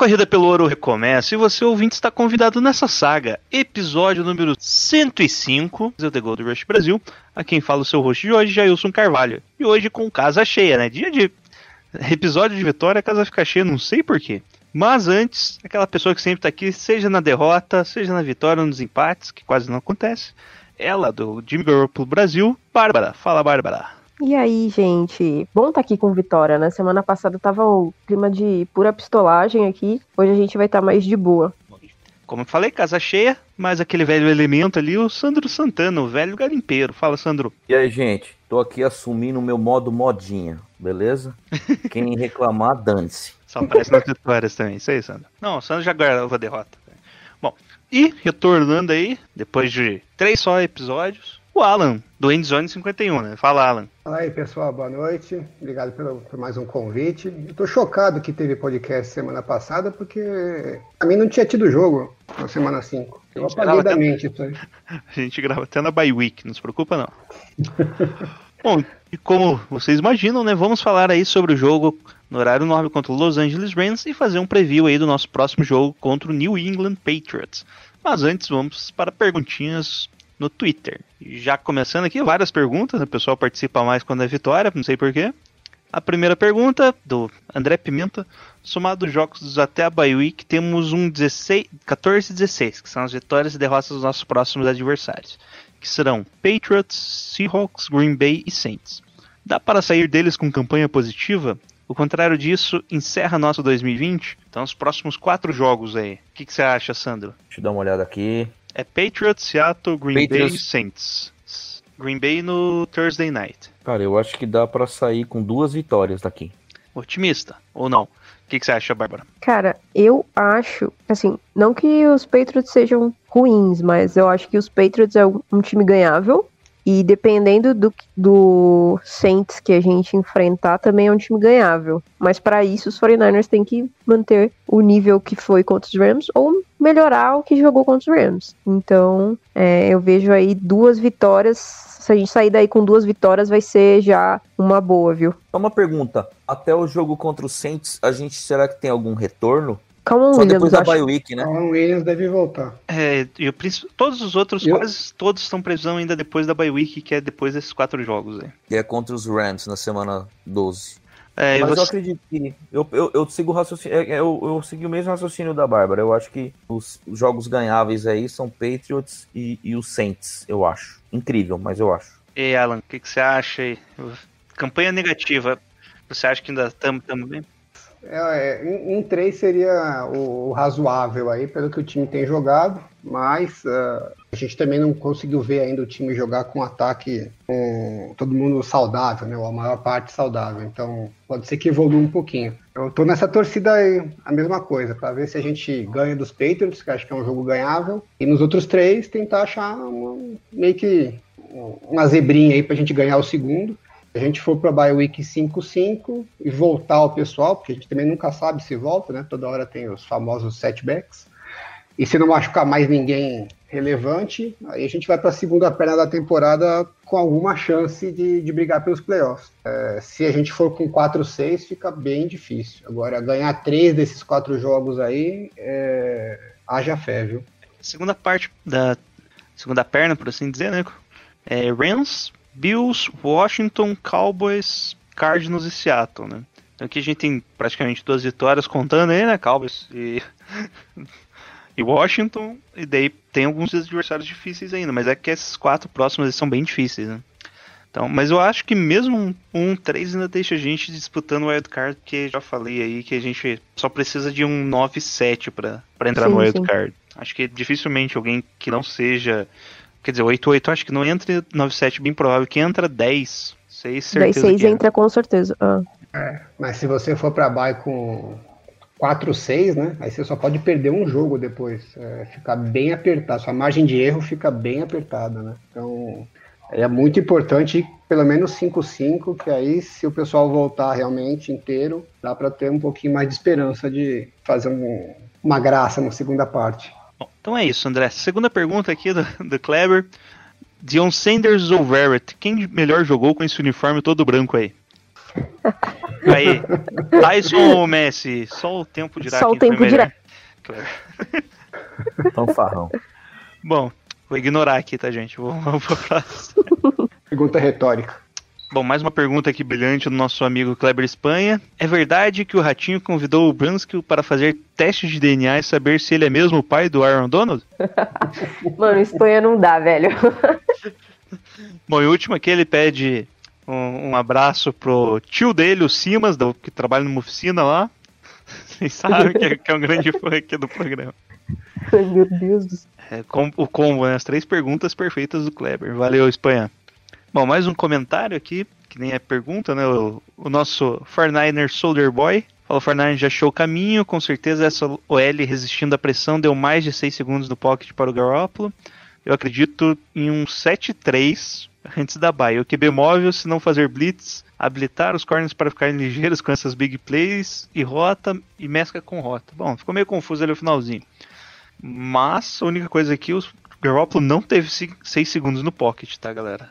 Corrida pelo ouro recomeça e você ouvinte está convidado nessa saga, episódio número 105 do The Gold Rush Brasil. A quem fala o seu host de hoje, Jailson Carvalho. E hoje com casa cheia, né? Dia de episódio de vitória, a casa fica cheia, não sei porquê. Mas antes, aquela pessoa que sempre tá aqui, seja na derrota, seja na vitória ou nos empates, que quase não acontece, ela do Jimmy Garoppolo Brasil, Bárbara. Fala, Bárbara. E aí, gente? Bom estar aqui com Vitória, né? Semana passada tava um clima de pura pistolagem aqui. Hoje a gente vai estar mais de boa. Como eu falei, casa cheia, mas aquele velho elemento ali, o Sandro Santana, o velho garimpeiro. Fala, Sandro. E aí, gente? Tô aqui assumindo o meu modo modinha, beleza? Quem reclamar, dane-se. Só aparece nas vitórias também. Isso aí, Sandro. Não, o Sandro já guardou a derrota. Bom, e retornando aí, depois de três só episódios, o Alan, do Endzone 51, né? Fala, Alan. Fala aí, pessoal, boa noite. Obrigado pelo, por mais um convite. Eu tô chocado que teve podcast semana passada, porque a mim não tinha tido jogo na semana 5. Eu apaguei da mente isso aí. A gente grava até na bye week, não se preocupa não. Bom, e como vocês imaginam, né, vamos falar aí sobre o jogo no horário nobre contra o Los Angeles Rams e fazer um preview aí do nosso próximo jogo contra o New England Patriots. Mas antes vamos para perguntinhas no Twitter. Já começando aqui, várias perguntas, o pessoal participa mais quando é vitória, não sei porquê. A primeira pergunta, do André Pimenta. Somado os jogos até a bye week, temos um 16, 14 e 16, que são as vitórias e derrotas dos nossos próximos adversários, que serão Patriots, Seahawks, Green Bay e Saints. Dá para sair deles com campanha positiva? O contrário disso, encerra nosso 2020? Então, os próximos quatro jogos aí. O que você acha, Sandro? Deixa eu dar uma olhada aqui. É Patriots, Seattle, Green Bay e Patriots. Saints. Green Bay no Thursday night. Cara, eu acho que dá pra sair com duas vitórias daqui. Otimista ou não? O que, que você acha, Bárbara? Cara, eu acho, assim, não que os Patriots sejam ruins, mas eu acho que os Patriots é um um time ganhável. E dependendo do, do Saints que a gente enfrentar, também é um time ganhável. Mas para isso, os 49ers têm que manter o nível que foi contra os Rams ou melhorar o que jogou contra os Rams. Então, é, eu vejo aí duas vitórias. Se a gente sair daí com duas vitórias, vai ser já uma boa, viu? Só uma pergunta. Até o jogo contra o Saints, a gente será que tem algum retorno? Calma, Só Williams, depois da bye week, né? Alan Williams deve voltar. É, e o todos os outros, Eu- quase todos estão previsão ainda depois da bye week, que é depois desses quatro jogos aí. Que é contra os Rams na semana 12. É, e Mas eu você- acredito que. Eu, eu, eu sigo o raciocínio. é, Eu, eu segui o mesmo raciocínio da Bárbara. Eu acho que os jogos ganháveis aí são Patriots e, e os Saints, eu acho. Incrível, mas eu acho. E Alan, o que, que você acha aí? Campanha negativa. Você acha que ainda estamos bem? É, em três seria o, o razoável aí, pelo que o time tem jogado, mas ah, a gente também não conseguiu ver ainda o time jogar com ataque com todo mundo saudável, né? Ou a maior parte saudável. Então pode ser que evolua um pouquinho. Eu tô nessa torcida aí, a mesma coisa, para ver se a gente ganha dos Patriots, que acho que é um jogo ganhável, e nos outros três tentar achar uma- meio que uma zebrinha aí pra gente ganhar o segundo. A gente for para bye week 5-5 e voltar o pessoal, porque a gente também nunca sabe se volta, né? Toda hora tem os famosos setbacks. E se não machucar mais ninguém relevante, aí a gente vai para a segunda perna da temporada com alguma chance de, de brigar pelos playoffs. É, se a gente for com 4-6, fica bem difícil. Agora, ganhar três desses quatro jogos aí, é, haja fé, viu? Segunda parte da segunda perna, por assim dizer, né? É Rams, Bills, Washington, Cowboys, Cardinals e Seattle, né? Então aqui a gente tem praticamente duas vitórias contando aí, né? Cowboys e, e Washington, e daí tem alguns adversários difíceis ainda, mas é que esses quatro próximos são bem difíceis, né? Então, mas eu acho que mesmo um, um 3 ainda deixa a gente disputando o wildcard, porque já falei aí que a gente só precisa de um 9-7 pra pra entrar Sim, no wildcard. Acho que dificilmente alguém que não seja. Quer dizer, 8-8 acho que não entra 9-7, bem provável que entra 10. 6 Daí certeza seis que entra. entra com certeza. Ah. Mas se você for para bye com 4-6, né? Aí você só pode perder um jogo depois. É, ficar bem apertado. Sua margem de erro fica bem apertada, né? Então é muito importante pelo menos 5-5, que aí se o pessoal voltar realmente inteiro, dá para ter um pouquinho mais de esperança de fazer um, uma graça na segunda parte. Bom, então é isso, André. Segunda pergunta aqui do, do Kleber. Dion Sanders ou Verrett? Quem melhor jogou com esse uniforme todo branco aí? Aí, Tyson ou Messi? Só o tempo dirá Só o tempo dirá. Kleber. Fanfarrão. Bom, vou ignorar aqui, tá, gente? Vou- Vamos pra próxima. Pergunta retórica. Bom, mais uma pergunta aqui brilhante do nosso amigo Kleber Espanha. É verdade que o Ratinho convidou o Brunskill para fazer testes de DNA e saber se ele é mesmo o pai do Aaron Donald? Mano, Espanha não dá, velho. Bom, e o último aqui ele pede um, um abraço pro tio dele, o Simas, do- que trabalha numa oficina lá. Vocês sabem que é, que é um grande fã aqui do programa. Meu Deus do céu. É, com- o combo, né? As três perguntas perfeitas do Kleber. Valeu, Espanha. Bom, mais um comentário aqui, que nem é pergunta, né? O, o nosso 49er Soldier Boy. O 49 já achou o caminho, com certeza essa OL resistindo à pressão deu mais de 6 segundos no pocket para o Garoppolo. Eu acredito em um 7-3 antes da bye. O QB móvel, se não fazer blitz, habilitar os corners para ficarem ligeiros com essas big plays e rota e mescla com rota. Bom, ficou meio confuso ali o finalzinho. Mas a única coisa aqui, o Garoppolo não teve 6 segundos no pocket, tá, galera?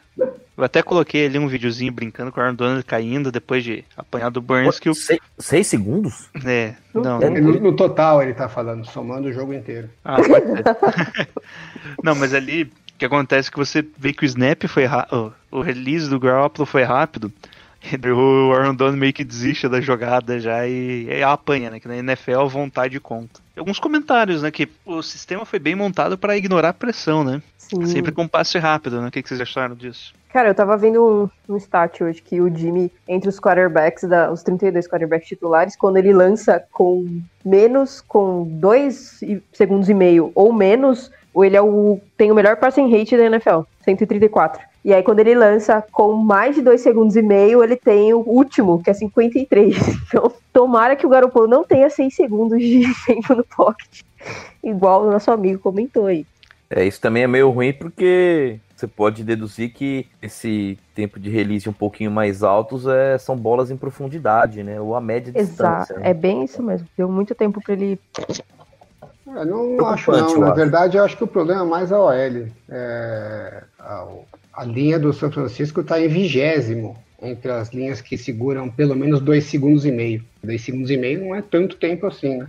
Eu até coloquei ali um videozinho brincando com o Aaron Donald caindo depois de apanhar do Burns, que o... Seis, seis segundos? É, não, É, No, no total ele tá falando, somando o jogo inteiro. Ah, pode ser. não, mas ali o que acontece é que você vê que o snap foi rápido, o release do Garoppolo foi rápido, e o Aaron Donald meio que desiste da jogada já e, e apanha, né? Que na NFL vontade conta. Alguns comentários, né? Que o sistema foi bem montado para ignorar a pressão, né? Sim. Sempre com passe rápido, né? O que, que vocês acharam disso? Cara, eu tava vendo um, um stat hoje que o Jimmy, entre os quarterbacks, da, os 32 quarterbacks titulares, quando ele lança com menos, com 2 segundos e meio ou menos, ele é o, tem o melhor passing rate da NFL, 134. E aí, quando ele lança com mais de 2 segundos e meio, ele tem o último, que é 53. Então, tomara que o Garoppolo não tenha 6 segundos de tempo no pocket. Igual o nosso amigo comentou aí. É, isso também é meio ruim porque você pode deduzir que esse tempo de release um pouquinho mais altos é, são bolas em profundidade, né? Ou a média Exato. distância. né? É bem isso mesmo. Deu muito tempo pra ele Eu não acho não. eu Na acho. verdade, eu acho que o problema é mais a OL. É, a, a linha do São Francisco está em vigésimo entre as linhas que seguram pelo menos dois segundos e meio. Dois segundos e meio não é tanto tempo assim, né?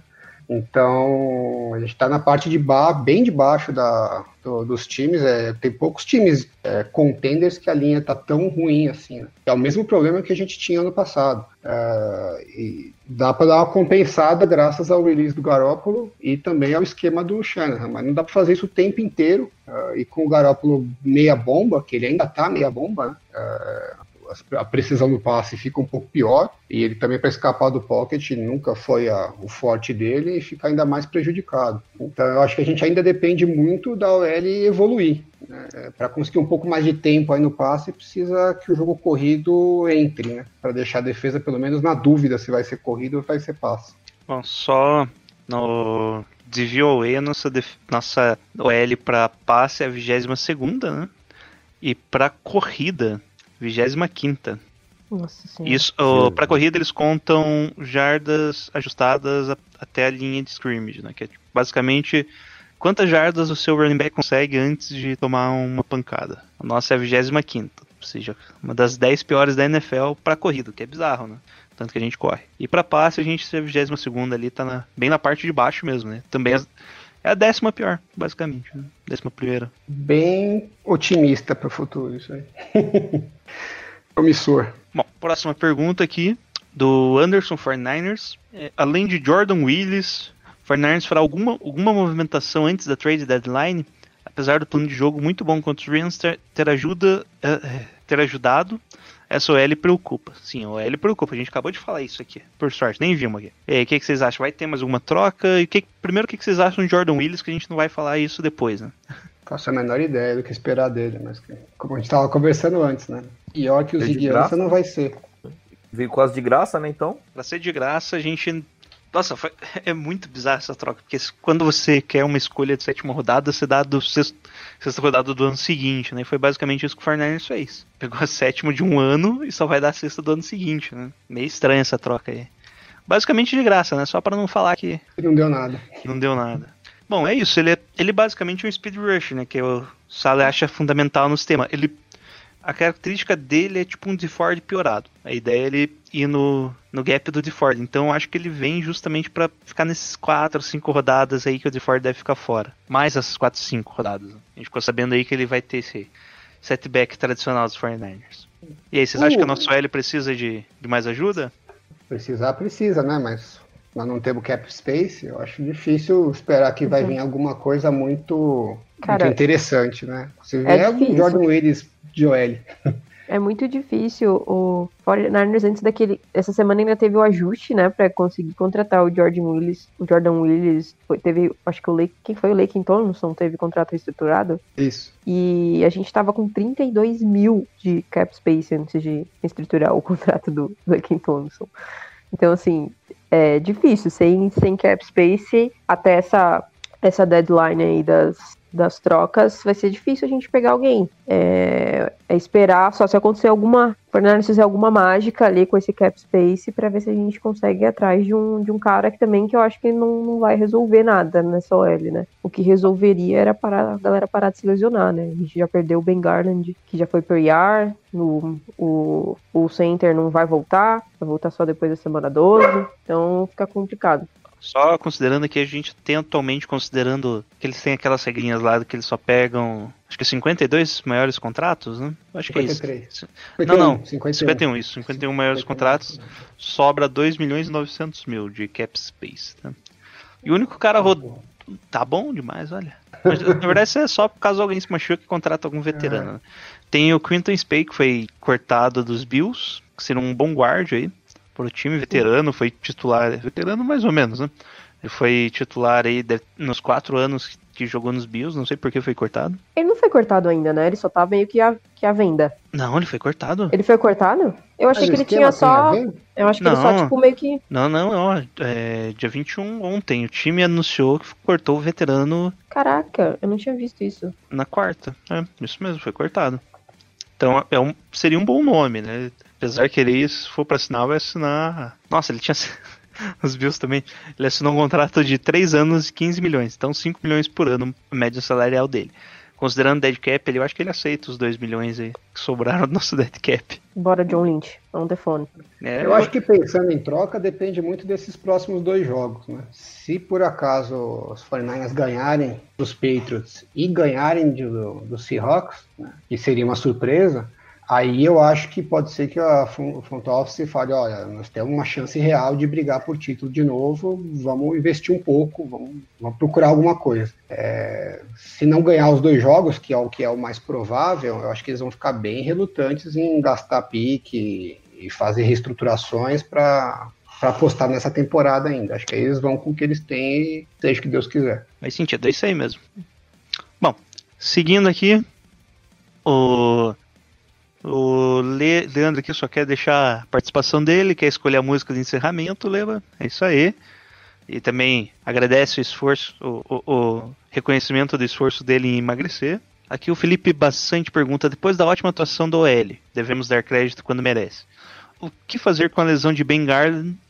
Então, a gente está na parte de ba bem debaixo da, do- dos times. É, tem poucos times é, contenders que a linha está tão ruim assim. né? É o mesmo problema que a gente tinha ano passado. É, e dá para dar uma compensada graças ao release do Garópolo e também ao esquema do Shanahan, mas não dá para fazer isso o tempo inteiro. é, e com o Garópolo meia bomba, que ele ainda tá meia bomba, né? É, a precisão do passe fica um pouco pior e ele também para escapar do pocket nunca foi a- o forte dele e fica ainda mais prejudicado. Então eu acho que a gente ainda depende muito da OL evoluir. Né? Para conseguir um pouco mais de tempo aí no passe, precisa que o jogo corrido entre, né? para deixar a defesa pelo menos na dúvida se vai ser corrido ou vai ser passe. Bom, só no DVOA, a nossa, def- nossa OL para passe é a 22 né? E para corrida, 25 Nossa senhora. Isso, pra corrida eles contam jardas ajustadas a- até a linha de scrimmage, né? Que é tipo, basicamente quantas jardas o seu running back consegue antes de tomar uma pancada. A nossa é a 25 ou seja, uma das 10 piores da NFL pra corrida, o que é bizarro, né? Tanto que a gente corre. E pra passe a gente é a 22 ali, tá na- bem na parte de baixo mesmo, né? Também é- é a décima pior, basicamente. Né? Décima primeira. Bem otimista para o futuro isso aí. Promissor. Bom, próxima pergunta aqui do Anderson 49ers. É, além de Jordan Willis, 49ers fará alguma, alguma movimentação antes da trade deadline? Apesar do plano de jogo muito bom contra os Rams ter, ter, ajuda, é, é, ter ajudado, essa OL preocupa. Sim, a OL preocupa. A gente acabou de falar isso aqui. Por sorte, nem vimos aqui. E aí, o que, que vocês acham? Vai ter mais alguma troca? E que, primeiro, o que, que vocês acham de Jordan Willis? Que a gente não vai falar isso depois, né? Faço a menor ideia do que esperar dele, mas como a gente estava conversando antes, né? Pior que o Ziguiança graça. não vai ser. Veio quase de graça, né? Então. Pra ser de graça, a gente Nossa, foi- é muito bizarra essa troca, porque quando você quer uma escolha de sétima rodada, você dá do sexto, sexta rodada do ano seguinte, né? E foi basicamente isso que o Fernandes fez. Pegou a sétima de um ano e só vai dar a sexta do ano seguinte, né? Meio estranha essa troca aí. Basicamente de graça, né? Só pra não falar que Não deu nada. não deu nada. Bom, é isso. Ele é, ele basicamente é um speed rush, né? Que o Sala acha fundamental no sistema. Ele, a característica dele é tipo um DeFord piorado. A ideia é ele ir no, no gap do DeFord. Então eu acho que ele vem justamente pra ficar nesses 4, 5 rodadas aí que o DeFord deve ficar fora. Mais essas 4, 5 rodadas. A gente ficou sabendo aí que ele vai ter esse setback tradicional dos 49ers. E aí, vocês acham que o nosso L precisa de, de mais ajuda? Precisar, precisa, né? Mas nós não temos cap space. Eu acho difícil esperar que vai vir alguma coisa muito, Cara, muito interessante, né? Se é vier um difícil. Jordan Willis de OL. É muito difícil. O 49ers antes daquele. Essa semana ainda teve o ajuste, né? Pra conseguir contratar o Jordan Willis. O Jordan Willis foi- teve. Acho que o Lake. Quem foi o Lake Thompson? Teve contrato reestruturado. Isso. E a gente tava com 32 mil de cap space antes de estruturar o contrato do Lake Thompson. Então, assim, é difícil. Sem, sem cap space, até essa, essa deadline aí das, das trocas, vai ser difícil a gente pegar alguém. É, é esperar só se acontecer alguma. Fernandes fizer alguma mágica ali com esse cap space pra ver se a gente consegue ir atrás de um, de um cara que também que eu acho que não, não vai resolver nada nessa OL, né? O que resolveria era parar, a galera parar de se lesionar, né? A gente já perdeu o Ben Garland, que já foi pro IR, no, o, o center não vai voltar, vai voltar só depois da semana 12, então fica complicado. Só considerando que a gente tem atualmente, considerando que eles têm aquelas regrinhas lá que eles só pegam, acho que 52 maiores contratos, né? Acho que é 53. isso. Não, não, 51. 51, isso. 51 maiores 51. contratos, sobra 2 milhões e 900 mil de cap space, tá? E o único cara rodou. Tá bom demais, olha. Mas, na verdade, isso é só caso alguém se machuque e contrata algum veterano. né? Tem o Quinton Spey, que foi cortado dos Bills, que seria um bom guarda aí pro time veterano, foi titular, veterano mais ou menos, né? Ele foi titular aí de- nos quatro anos que jogou nos Bills, não sei por que foi cortado. Ele não foi cortado ainda, né? Ele só tá meio que a, que a venda. Não, ele foi cortado. Ele foi cortado? Eu achei Mas que ele tinha só. Eu acho que ele só, Não. tipo, meio que. Não, não, ó, é, dia 21 ontem, o time anunciou que cortou o veterano Caraca, eu não tinha visto isso. na quarta. É, isso mesmo, foi cortado. Então é um, seria um bom nome, né? Apesar que ele, se for pra assinar, vai assinar. Nossa, ele tinha. Os Bills também. Ele assinou um contrato de 3 anos e 15 milhões. Então 5 milhões por ano, a média salarial dele. Considerando dead cap, ele, eu acho que ele aceita os 2 milhões aí que sobraram do nosso dead cap. Bora, John Lynch, on the phone. É, Eu acho que pensando em troca depende muito desses próximos dois jogos, né? Se por acaso os 49ers ganharem dos Patriots e ganharem de- do, do Seahawks, né? que seria uma surpresa, aí eu acho que pode ser que a front office fale, olha, nós temos uma chance real de brigar por título de novo, vamos investir um pouco, vamos, vamos procurar alguma coisa. É, se não ganhar os dois jogos, que é o que é o mais provável, eu acho que eles vão ficar bem relutantes em gastar pique e fazer reestruturações para apostar nessa temporada ainda. Acho que aí eles vão com o que eles têm seja o que Deus quiser. Faz sentido, é isso aí mesmo. Bom, seguindo aqui, o, o Le- Leandro aqui só quer deixar a participação dele, quer escolher a música de encerramento, leva, é isso aí. E também agradece o esforço, o, o- o reconhecimento do esforço dele em emagrecer. Aqui o Felipe bastante pergunta, depois da ótima atuação do OL, devemos dar crédito quando merece. O que fazer com a lesão de Ben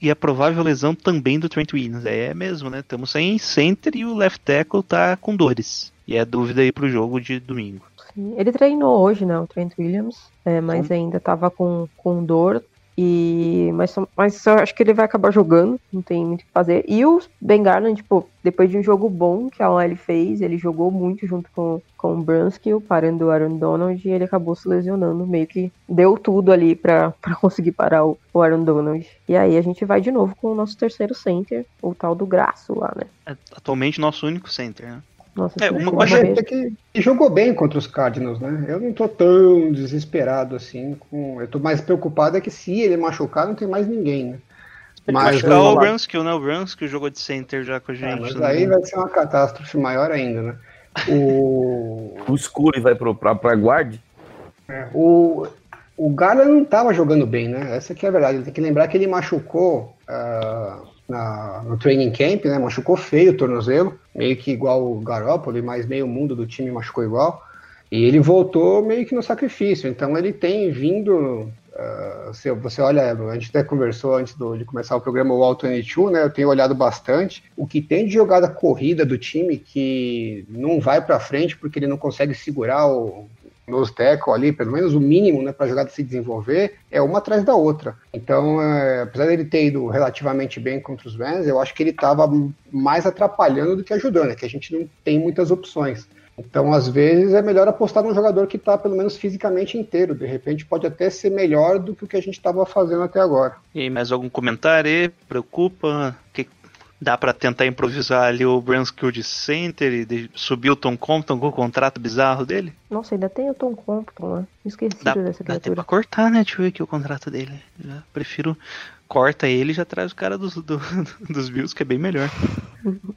e a provável lesão também do Trent Williams? É mesmo, né? Estamos sem center e o left tackle tá com dores. E é dúvida aí pro jogo de domingo. Sim, Ele treinou hoje, né, o Trent Williams, é, mas ainda tava com, com dor. E, mas, mas eu acho que ele vai acabar jogando, não tem muito o que fazer. E o Ben Garland, tipo, depois de um jogo bom que a OL fez, ele jogou muito junto com, com o Brunskill, parando o Aaron Donald, e ele acabou se lesionando, meio que deu tudo ali pra, pra conseguir parar o, o Aaron Donald. E aí a gente vai de novo com o nosso terceiro center, o tal do Graço lá, né? É atualmente nosso único center, né? Nossa, É, uma coisa- mesmo. Até que jogou bem contra os Cardinals, né? Eu não tô tão desesperado assim. Com... Eu tô mais preocupado é que se ele machucar, não tem mais ninguém, né? Mas, é o. Brunskill, né? O Brunskill jogou de center já com a É, gente. mas se não me aí vai ser uma catástrofe maior ainda, né? O, O Scurry vai pro, pra, pra guard. o, o Garland não estava jogando bem, né? Essa que é a verdade. Tem que lembrar que ele machucou ah, na- no training camp, né? Machucou feio o tornozelo, meio que igual o Garoppolo, mas meio mundo do time machucou igual. E ele voltou meio que no sacrifício. Então ele tem vindo. ah, se você olha, a gente até conversou antes do- de começar o programa o All 22, né? Eu tenho olhado bastante. O que tem de jogada corrida do time que não vai para frente porque ele não consegue segurar o nose tackle ali, pelo menos o mínimo, né, para a jogada se desenvolver, é uma atrás da outra. Então, é, apesar dele ter ido relativamente bem contra os Rams, eu acho que ele estava mais atrapalhando do que ajudando, é que a gente não tem muitas opções. Então, às vezes, é melhor apostar num jogador que está, pelo menos, fisicamente inteiro. De repente, pode até ser melhor do que o que a gente estava fazendo até agora. E mais algum comentário? Preocupa? Que dá pra tentar improvisar ali o Branskill de center e subir o Tom Compton com o contrato bizarro dele? Nossa, ainda tem o Tom Compton, né? Esqueci Dá, dessa dá até criatura. pra cortar, né? Ver aqui o contrato dele. Já prefiro corta ele e já traz o cara dos, do- dos Bills, que é bem melhor.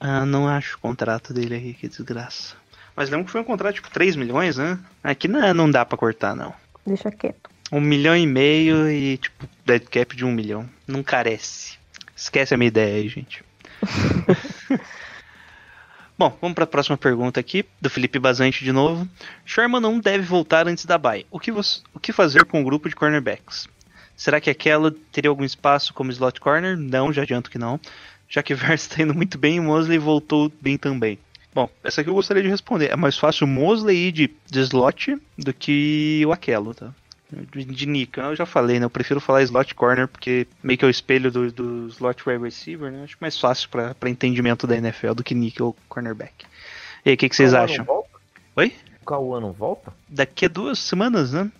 ah, não acho o contrato dele aí, que desgraça. Mas lembra que foi um contrato tipo 3 milhões, né? Aqui não, não dá pra cortar, não. Deixa quieto. Um milhão e meio e, tipo, dead cap de um milhão. Não carece. Esquece a minha ideia aí, gente. Bom, vamos para a próxima pergunta aqui, do Felipe Bazante de novo. Sherman não deve voltar antes da bye. O que, você- o que fazer com o grupo de cornerbacks? Será que aquela teria algum espaço como slot corner? Não, já adianto que não. Já que Verse está indo muito bem e Mosley voltou bem também. Bom, essa aqui eu gostaria de responder. É mais fácil o Mosley ir de, de slot do que o Aquelo, tá? De, Nick, eu já falei, né? Eu prefiro falar slot corner porque meio que é o espelho do, do slot wide receiver, né? Acho mais fácil pra pra entendimento da NFL do que Nick ou cornerback. E aí, o que, que vocês acham? Oi? O Cauã não volta? Daqui a duas semanas, né?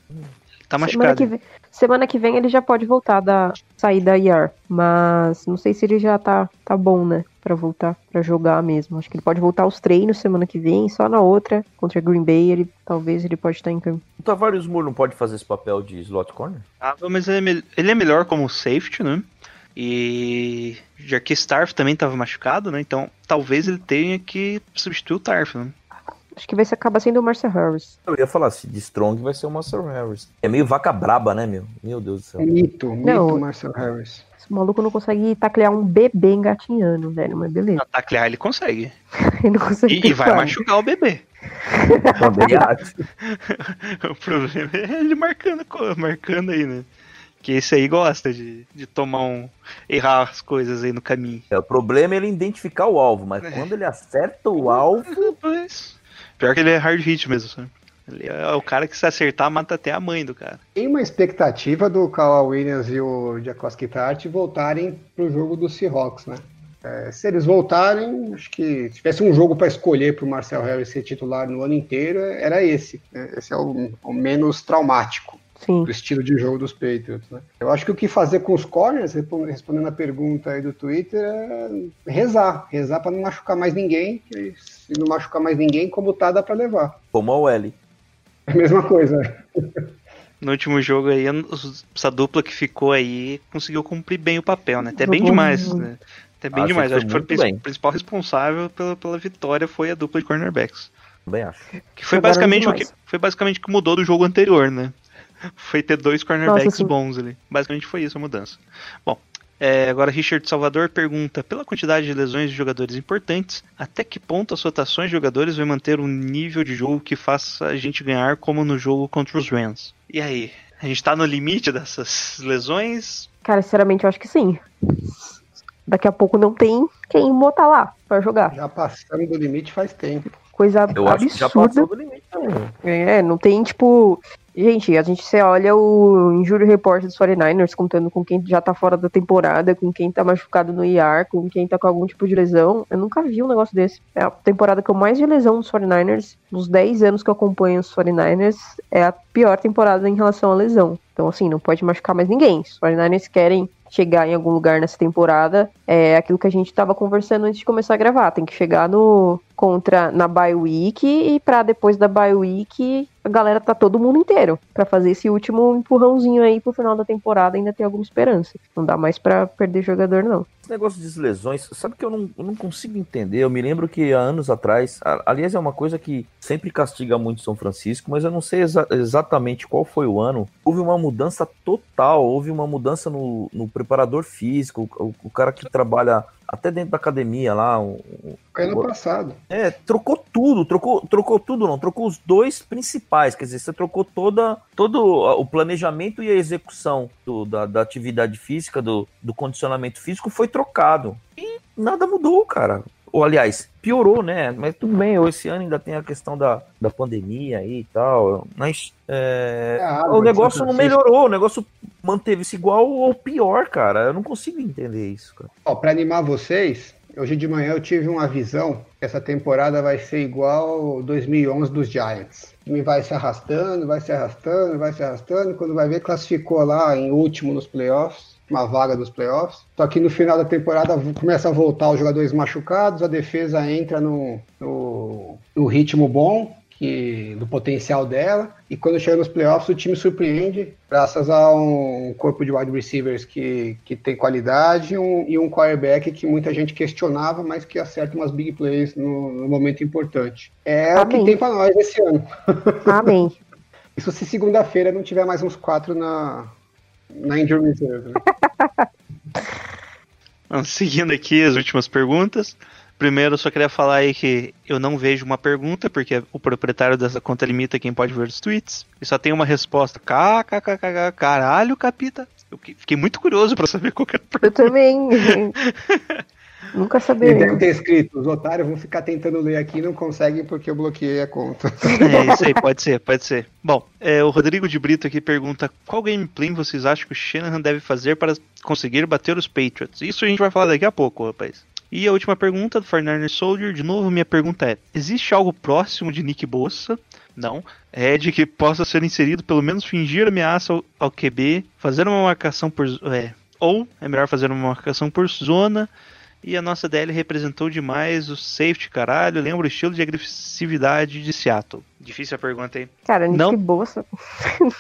Tá Semana machucado. que, vem, semana que vem ele já pode voltar da sair da IR, mas não sei se ele já tá, tá bom, né, Pra voltar pra jogar mesmo. Acho que ele pode voltar aos treinos semana que vem, só na outra contra Green Bay ele talvez ele pode estar em campo. O Tavares Moore não pode fazer esse papel de slot corner? Ah, mas ele é, ele é melhor como safety, né? E já que Starf também tava machucado, né? Então talvez ele tenha que substituir o Tarf, né? Acho que vai ser, acaba sendo o Marcel Harris. Eu ia falar, se de Strong vai ser o Master Harris. É meio vaca braba, né, meu? Meu Deus do céu. Mito, mito Não. Marcel Harris. Esse maluco não consegue taclear um bebê engatinhando, velho, mas beleza. Taclear ele consegue. Ele não consegue E, e vai machucar o bebê. O problema é ele marcando, marcando aí, né? Que esse aí gosta de, de tomar um. errar as coisas aí no caminho. É, o problema é ele identificar o alvo, mas quando ele acerta o alvo, pior que ele é hard hit mesmo, sabe? Ele é o cara que se acertar mata até a mãe do cara. Tem uma expectativa do Kawhi Williams e o Jacoski Tart voltarem pro jogo do Seahawks, né? É, se eles voltarem, acho que se tivesse um jogo para escolher para o Marcel Harris ser titular no ano inteiro, era esse. né? Esse é o, o menos traumático Sim. do estilo de jogo dos Patriots. Né? Eu acho que o que fazer com os corners, respon- respondendo a pergunta aí do Twitter, é rezar. Rezar para não machucar mais ninguém. se não machucar mais ninguém, como tá, dá para levar. como a L. É a mesma coisa. No último jogo aí, essa dupla que ficou aí conseguiu cumprir bem o papel, né? Até bem demais, né? Até bem Acho demais. que Acho que foi o principal responsável pela, pela vitória foi a dupla de cornerbacks. Também acho. Que foi Jogaram basicamente o que foi basicamente o que mudou do jogo anterior, né? Foi ter dois cornerbacks Nossa, bons ali. Basicamente foi isso a mudança. Bom, é, agora Richard Salvador pergunta: pela quantidade de lesões de jogadores importantes, até que ponto as rotações de jogadores vai manter um nível de jogo que faça a gente ganhar como no jogo contra os Rams? E aí? A gente tá no limite dessas lesões? Cara, sinceramente, eu acho que sim. Daqui a pouco não tem quem botar lá pra jogar. Já passando do limite faz tempo. Coisa Eu acho que já absurda. passou do limite também. É, não tem, tipo. Gente, a gente você olha o Injury Report dos 49ers, contando com quem já tá fora da temporada, com quem tá machucado no IR, com quem tá com algum tipo de lesão. Eu nunca vi um negócio desse. É a temporada que eu mais vi lesão dos 49ers. Nos 10 anos que eu acompanho os 49ers, é a pior temporada em relação à lesão. Então, assim, não pode machucar mais ninguém. Se os 49ers querem chegar em algum lugar nessa temporada, é aquilo que a gente tava conversando antes de começar a gravar. Tem que chegar no contra na bye week e para depois da bye week a galera tá todo mundo inteiro pra fazer esse último empurrãozinho aí pro final da temporada ainda ter alguma esperança. Não dá mais pra perder jogador, não. Esse negócio de lesões, sabe que eu não, eu não consigo entender. Eu me lembro que há anos atrás, aliás, é uma coisa que sempre castiga muito São Francisco, mas eu não sei exa- exatamente qual foi o ano. Houve uma mudança total, houve uma mudança no, no preparador físico, o, o cara que trabalha até dentro da academia lá. o- o- Foi ano passado. é, trocou tudo, trocou, trocou tudo não, trocou os dois principais, quer dizer, você trocou toda, todo o planejamento e a execução do- da, da atividade física, do, do condicionamento físico foi trocado. E nada mudou, cara. Ou, aliás, piorou, né? Mas tudo bem, esse ano ainda tem a questão da, da pandemia aí e tal, mas é, É o negócio não melhorou, o negócio manteve-se igual ou pior, cara. Eu não consigo entender isso, cara. Ó, pra animar vocês, hoje de manhã eu tive uma visão que essa temporada vai ser igual 2011 dos Giants. Time vai se arrastando, vai se arrastando, vai se arrastando. Quando vai ver, classificou lá em último nos playoffs, uma vaga dos playoffs. Só que no final da temporada começa a voltar os jogadores machucados, a defesa entra no, no, no ritmo bom. Que, do potencial dela, e quando chega nos playoffs o time surpreende, graças a um corpo de wide receivers que, que tem qualidade um, e um quarterback que muita gente questionava, mas que acerta umas big plays no, no momento importante. É o Amém. que tem para nós esse ano. Amém. Isso se segunda-feira não tiver mais uns quatro na, na injury reserve. Né? Seguindo aqui as últimas perguntas. Primeiro, eu só queria falar aí que eu não vejo uma pergunta, porque o proprietário dessa conta limita quem pode ver os tweets. E só tem uma resposta. KKKK, caralho, capita. Eu que- fiquei muito curioso pra saber qual que era a Eu também. Nunca Ele deve saberemos. ter escrito, os otários vão ficar tentando ler aqui e não conseguem porque eu bloqueei a conta. É isso aí, pode ser, pode ser. Bom, é, o Rodrigo de Brito aqui pergunta qual gameplay vocês acham que o Shanahan deve fazer para conseguir bater os Patriots? Isso a gente vai falar daqui a pouco, rapaz. E a última pergunta do Fernando Soldier, de novo, minha pergunta é: existe algo próximo de Nick Bossa? Não. É de que possa ser inserido, pelo menos fingir ameaça ao, ao QB, fazer uma marcação por. É, ou é melhor fazer uma marcação por zona. E a nossa DL representou demais o safety, caralho. Lembra o estilo de agressividade de Seattle. Difícil a pergunta, hein? Cara, Nick Não. Bolsa.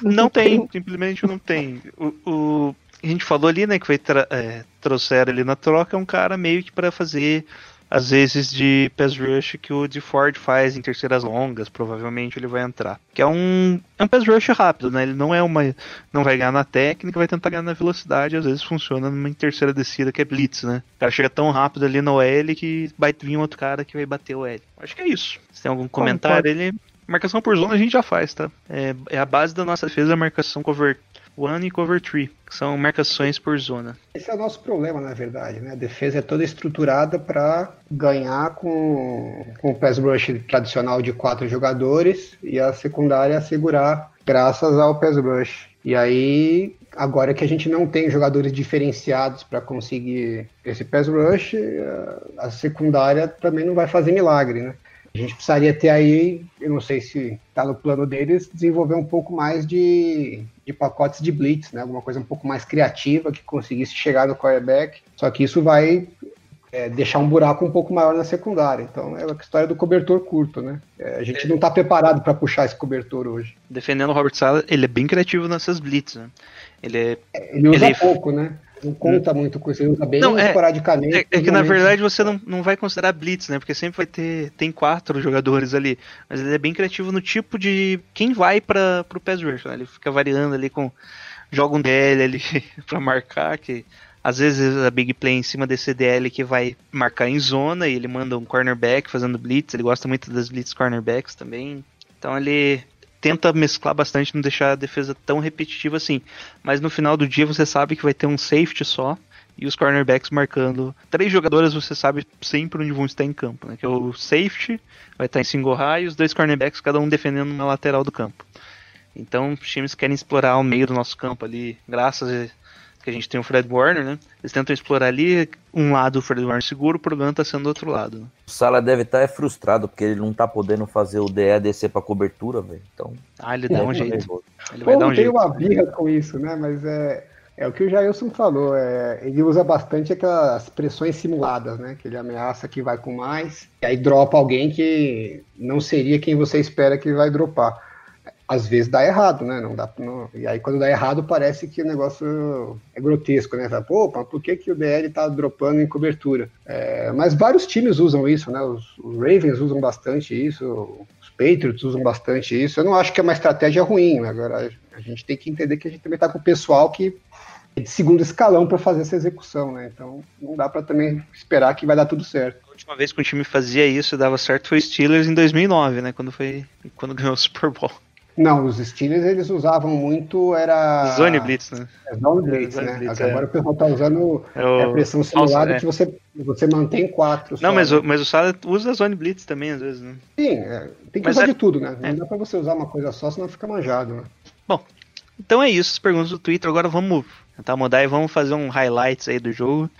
Não tem, simplesmente não tem. O, o- a gente falou ali, né, que foi tra é, trouxeram ele na troca, é um cara meio que para fazer às vezes de pass rush que o de Ford faz em terceiras longas, provavelmente ele vai entrar. Que é um é um pass rush rápido, né? Ele não é uma não vai ganhar na técnica, vai tentar ganhar na velocidade, às vezes funciona numa terceira descida que é blitz, né? O cara chega tão rápido ali no L que vai vir um outro cara que vai bater o L. Acho que é isso. Se tem algum comentário, ele Marcação por zona a gente já faz, tá? É, é a base da nossa defesa a marcação cover 1 e cover 3, que são marcações por zona. Esse é o nosso problema, na verdade, né? A defesa é toda estruturada para ganhar com, com o pass rush tradicional de quatro jogadores e a secundária segurar graças ao pass rush. E aí, agora que a gente não tem jogadores diferenciados para conseguir esse pass rush, eh, a secundária também não vai fazer milagre, né? A gente precisaria ter aí, eu não sei se está no plano deles, desenvolver um pouco mais de, de pacotes de blitz, né? Alguma coisa um pouco mais criativa que conseguisse chegar no quarterback. Só que isso vai é, deixar um buraco um pouco maior na secundária. Então é a história do cobertor curto, né? É, a gente não está preparado para puxar esse cobertor hoje. Defendendo o Robert Sala, ele é bem criativo nessas blitz, né? Ele é Ele usa Ele- pouco, né? Não conta muito com isso, ele usa bem Não, é- esporadicamente. É, é que na verdade você não, não vai considerar blitz, né? Porque sempre vai ter. Tem quatro jogadores ali. Mas ele é bem criativo no tipo de. Quem vai para pro pass rush, né? Ele fica variando ali com. Joga um DL ali pra marcar, que. Às vezes a big play em cima desse DL que vai marcar em zona e ele manda um cornerback fazendo blitz. Ele gosta muito das blitz cornerbacks também. Então ele tenta mesclar bastante, não deixar a defesa tão repetitiva assim. Mas no final do dia você sabe que vai ter um safety só e os cornerbacks marcando. Três jogadores você sabe sempre onde vão estar em campo, né? Que é o safety, vai estar em single high e os dois cornerbacks, cada um defendendo uma lateral do campo. Então os times querem explorar o meio do nosso campo ali, graças que a gente tem o Fred Warner, né? Eles tentam explorar ali um lado o Fred Warner seguro, o problema tá sendo do outro lado. né? O Sala deve estar frustrado porque ele não tá podendo fazer o DE descer pra cobertura, velho. Então, Ah, ele dá um tá jeito. Ele vai dar um tem jeito. uma birra com isso, né? Mas é, é o que o Jailson falou. É, ele usa bastante aquelas pressões simuladas, né? Que ele ameaça que vai com mais, e aí dropa alguém que não seria quem você espera que vai dropar. Às vezes dá errado, né? Não dá, não- e aí quando dá errado parece que o negócio é grotesco, né? Fala, mas por que, que o DL tá dropando em cobertura? É, mas vários times usam isso, né? Os, Ravens usam bastante isso, os Patriots usam bastante isso. Eu não acho que é uma estratégia ruim, né? agora a gente tem que entender que a gente também tá com o pessoal que é de segundo escalão para fazer essa execução, né? Então não dá para também esperar que vai dar tudo certo. A última vez que um time fazia isso e dava certo foi o Steelers em 2009, né? Quando foi quando ganhou o Super Bowl. Não, os Steelers eles usavam muito era Zone Blitz, né? É Zone Blitz, Zone né? Blitz, Agora é. o pessoal tá usando É o- é, pressão simulada é. que você, você mantém quatro. Não, só, mas né? o, mas o Sala usa Zone Blitz também, às vezes, né? Sim, é, tem que Mas usar é- de tudo, né? Não é. dá pra você usar uma coisa só, senão fica manjado, né? Então é isso, as perguntas do Twitter. Agora vamos tentar mudar e vamos fazer um highlights aí do jogo.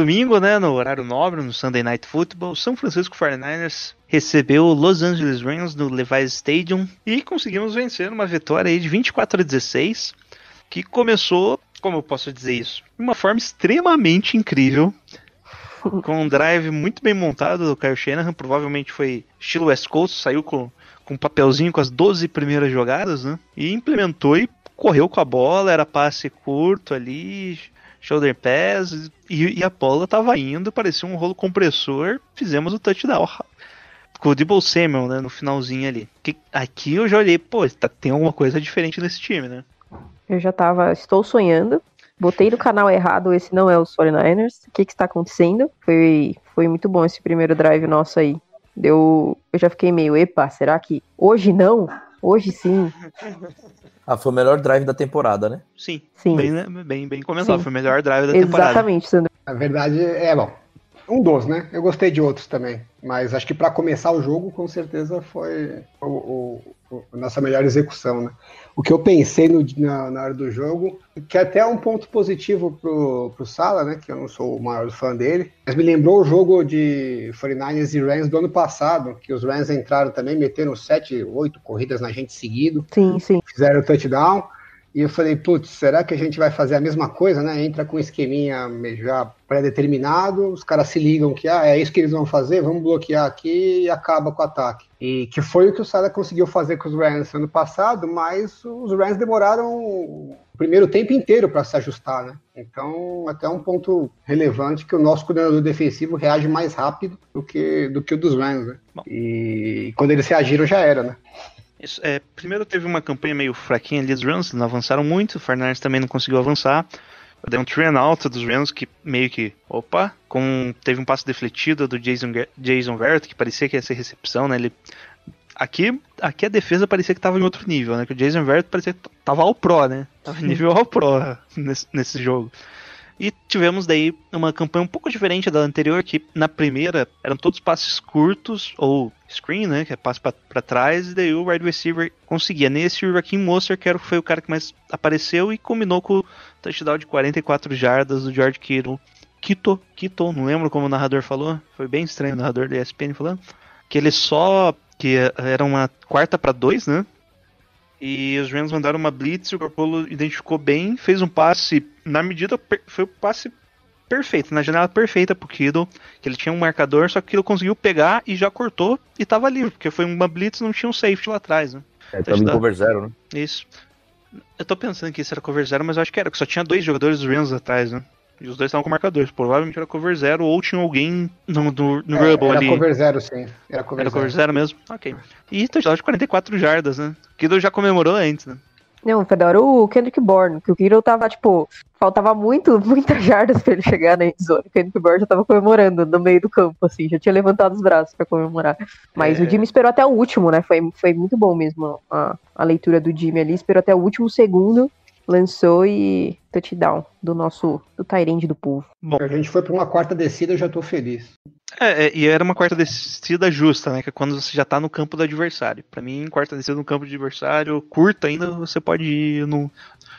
Domingo, né, no horário nobre, no Sunday Night Football, São Francisco 49ers recebeu o Los Angeles Rams no Levi's Stadium e conseguimos vencer uma vitória de 24 a 16, que começou, como eu posso dizer isso, de uma forma extremamente incrível, com um drive muito bem montado do Kyle Shanahan, provavelmente foi estilo West Coast, saiu com, com um papelzinho com as 12 primeiras jogadas, né, e implementou e correu com a bola, era passe curto ali, shoulder pass, e, e a bola tava indo, parecia um rolo compressor, fizemos o touchdown. Com o Debo Samuel, né, no finalzinho ali. Que, aqui eu já olhei, pô, tá, tem alguma coisa diferente nesse time, né? Eu já tava, estou sonhando. Botei no canal errado, esse não é os 49ers. O que que está acontecendo? Foi, foi muito bom esse primeiro drive nosso aí. Deu, eu já fiquei meio, epa, será que hoje não? Hoje sim, Ah, foi o melhor drive da temporada, né? Sim, sim. bem, né, bem, bem comentado, Sim. foi o melhor drive da temporada. Exatamente, Sandro. Na verdade, é bom. Um dos, né? Eu gostei de outros também. Mas acho que para começar o jogo, com certeza foi o, o- o- a nossa melhor execução, né? O que eu pensei no- na, na hora do jogo, que até é um ponto positivo pro, pro Sala, né? Que eu não sou o maior fã dele. Mas me lembrou o jogo de 49ers e Rams do ano passado, que os Rams entraram também, meteram 7, 8 corridas na gente seguido Sim, sim. fizeram o touchdown. E eu falei, putz, será que a gente vai fazer a mesma coisa, né? Entra com um esqueminha já pré-determinado, os caras se ligam que ah, é isso que eles vão fazer, vamos bloquear aqui e acaba com o ataque. E que foi o que o Sada conseguiu fazer com os Rams ano passado, mas os Rams demoraram o primeiro tempo inteiro para se ajustar, né? Então, até um ponto relevante que o nosso coordenador defensivo reage mais rápido do que, do que o dos Rams, né? Bom. E quando eles reagiram já era, né? Isso, é, primeiro teve uma campanha meio fraquinha ali dos Rams, não avançaram muito, o Fernandes também não conseguiu avançar. Deu um three out dos Rams que meio que, opa, com, teve um passo defletido do Jason, Jason Verrett, que parecia que ia ser recepção, né? Ele, aqui, aqui a defesa parecia que tava em outro nível, né? Que o Jason Verrett parecia que tava ao pro, né? Tava nível ao pro nesse, nesse jogo. E tivemos daí uma campanha um pouco diferente da anterior, que na primeira eram todos passes curtos, ou screen, né, que é passe pra trás, e daí o wide receiver conseguia. Nesse, o Raheem Mostert, que foi o cara que mais apareceu, e combinou com o touchdown de 44 jardas do George Kittle. Kittle, Kittle, não lembro como o narrador falou, foi bem estranho o narrador da ESPN falando, que ele só, que era uma quarta para dois, né, e os Rams mandaram uma blitz, o Garoppolo identificou bem, fez um passe na medida, foi o passe perfeito, na janela perfeita pro Kittle, que ele tinha um marcador, só que ele conseguiu pegar e já cortou e tava livre, porque foi uma blitz não tinha um safety lá atrás, né? É, tava em cover zero, né? Isso. Eu tô pensando que isso era cover zero, mas eu acho que era, que só tinha dois jogadores dos Rams atrás, né? E os dois estavam com marcadores. Provavelmente era cover zero ou tinha alguém no, no, no É, Rubble era ali. cover zero, sim. Era cover Era zero. cover zero mesmo? Ok. E touchdown de 44 jardas, né? Kittle já comemorou antes, né? Não, foi da hora o Kendrick Bourne, que o Kittle tava, tipo, faltava muito, muitas jardas pra ele chegar na endzone. O Kendrick Bourne já tava comemorando no meio do campo, assim, já tinha levantado os braços pra comemorar. Mas É. o Jimmy esperou até o último, né? Foi, foi muito bom mesmo a, a leitura do Jimmy ali, esperou até o último segundo, lançou e touchdown do nosso, do Tyrande do povo. Bom, A gente foi para uma quarta descida, eu já tô feliz. É, é, e era uma quarta descida justa, né? Que é quando você já tá no campo do adversário. Pra mim, quarta descida no campo do adversário, curta ainda, você pode ir no.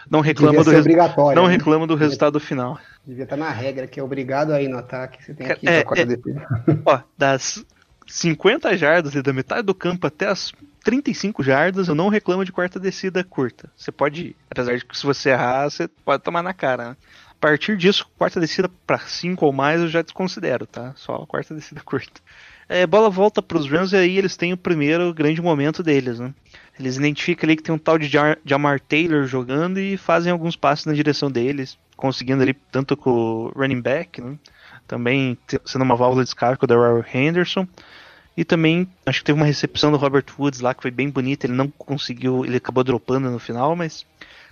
Não reclama Devia do, res- não né? reclama do resultado final. Devia estar na regra, que é obrigado aí no ataque. Você tem que ir É, pra quarta é. descida. Ó, das 50 jardas e da metade do campo até as 35 jardas, eu não reclamo de quarta descida curta. Você pode ir. Apesar de que se você errar, você pode tomar na cara, né? Partir disso, quarta descida para 5 ou mais eu já desconsidero, tá? Só a quarta descida curta. É, bola volta para os Rams e aí eles têm o primeiro grande momento deles, né? Eles identificam ali que tem um tal de Jamar Taylor jogando e fazem alguns passes na direção deles, conseguindo ali tanto com o running back, né? também sendo uma válvula de escape o Darrell Henderson. E também acho que teve uma recepção do Robert Woods lá que foi bem bonita. Ele não conseguiu, ele acabou dropando no final, mas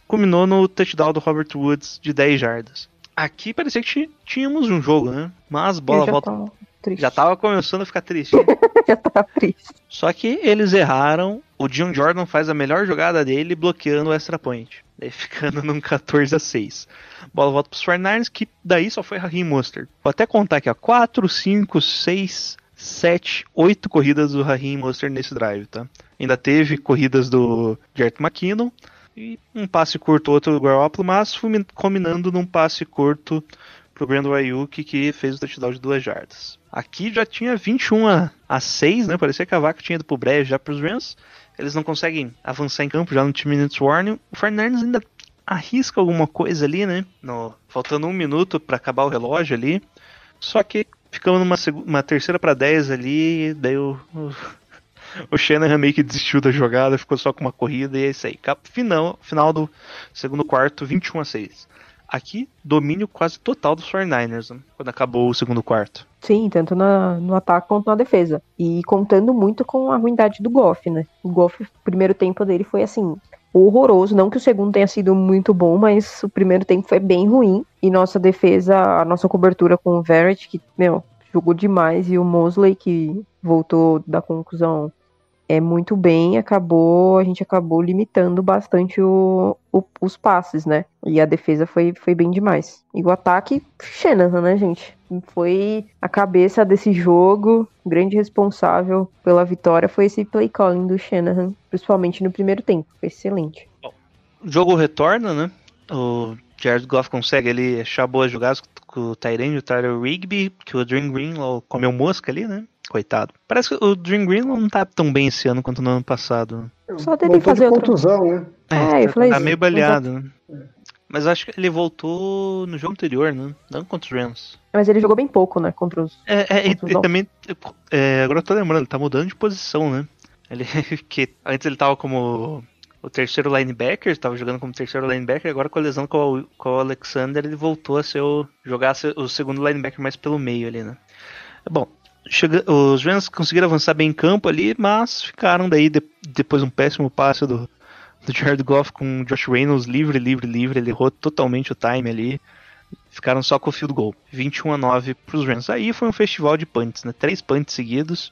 culminou no touchdown do Robert Woods de 10 jardas. Aqui parecia que tínhamos um jogo, né? Mas bola já volta. tava. Já tava começando a ficar triste. já tava triste. Só que eles erraram. O John Jordan faz a melhor jogada dele bloqueando o extra point. Daí ficando num 14 a 6. Bola volta pros 49ers, que daí só foi Raheem Mostert. Vou até contar aqui, ó. 4, 5, 6, 7, 8 corridas do Raheem Mostert nesse drive, tá? Ainda teve corridas do Jarrett McKinnon. E um passe curto, outro do Garoppolo, mas combinando num passe curto pro Brandon Ayuk, que fez o touchdown de duas jardas. Aqui já tinha 21 a, a 6, né? Parecia que a vaca tinha ido pro breve já pros Rams. Eles não conseguem avançar em campo já no 2 minutes warning. O Fernandes ainda arrisca alguma coisa ali, né? No, faltando um minuto para acabar o relógio ali. Só que ficamos numa terceira para 10 ali, daí o, o, o Shanahan meio que desistiu da jogada, ficou só com uma corrida e é isso aí. Final, final do segundo quarto, 21 a 6. Aqui, domínio quase total dos 49ers, né? quando acabou o segundo quarto. Sim, tanto na, no ataque quanto na defesa. E contando muito com a ruindade do Goff, né? O Goff, o primeiro tempo dele foi assim, horroroso. Não que o segundo tenha sido muito bom, mas o primeiro tempo foi bem ruim. E nossa defesa, a nossa cobertura com o Verrett, que, meu, jogou demais. E o Mosley, que voltou da conclusão é muito bem, acabou, a gente acabou limitando bastante o, o- os passes, né? E a defesa foi, foi bem demais. E o ataque, Shanahan, né, gente? Foi a cabeça desse jogo, grande responsável pela vitória foi esse play calling do Shanahan, principalmente no primeiro tempo. Foi excelente. O jogo retorna, né? O Jared Goff consegue ali achar boas jogadas com o Tyrande, o Tyler Rigby, que o Dream Greenlaw comeu mosca ali, né? Coitado. Parece que o Dream Greenlaw não tá tão bem esse ano quanto no ano passado. Só dele de fazer outra. contusão, né? É, eu falei tá isso. meio baleado, né? Mas acho que ele voltou no jogo anterior, né? Não contra os Rams. Mas ele jogou bem pouco, né? Contra os. É, é, e, Contusão. e também. é, agora eu tô lembrando, ele tá mudando de posição, né? Ele, que antes ele tava como o terceiro linebacker, tava jogando como terceiro linebacker, agora com a lesão com o, com o Alexander, ele voltou a ser o, jogar o segundo linebacker mais pelo meio ali, né? Bom, chega, os Rams conseguiram avançar bem em campo ali, mas ficaram daí de- depois um péssimo passe do, do Jared Goff com o Josh Reynolds livre, livre, livre, ele errou totalmente o time ali. Ficaram só com o field goal. 21 a 9 pros Rams. Aí foi um festival de punts, né? Três punts seguidos.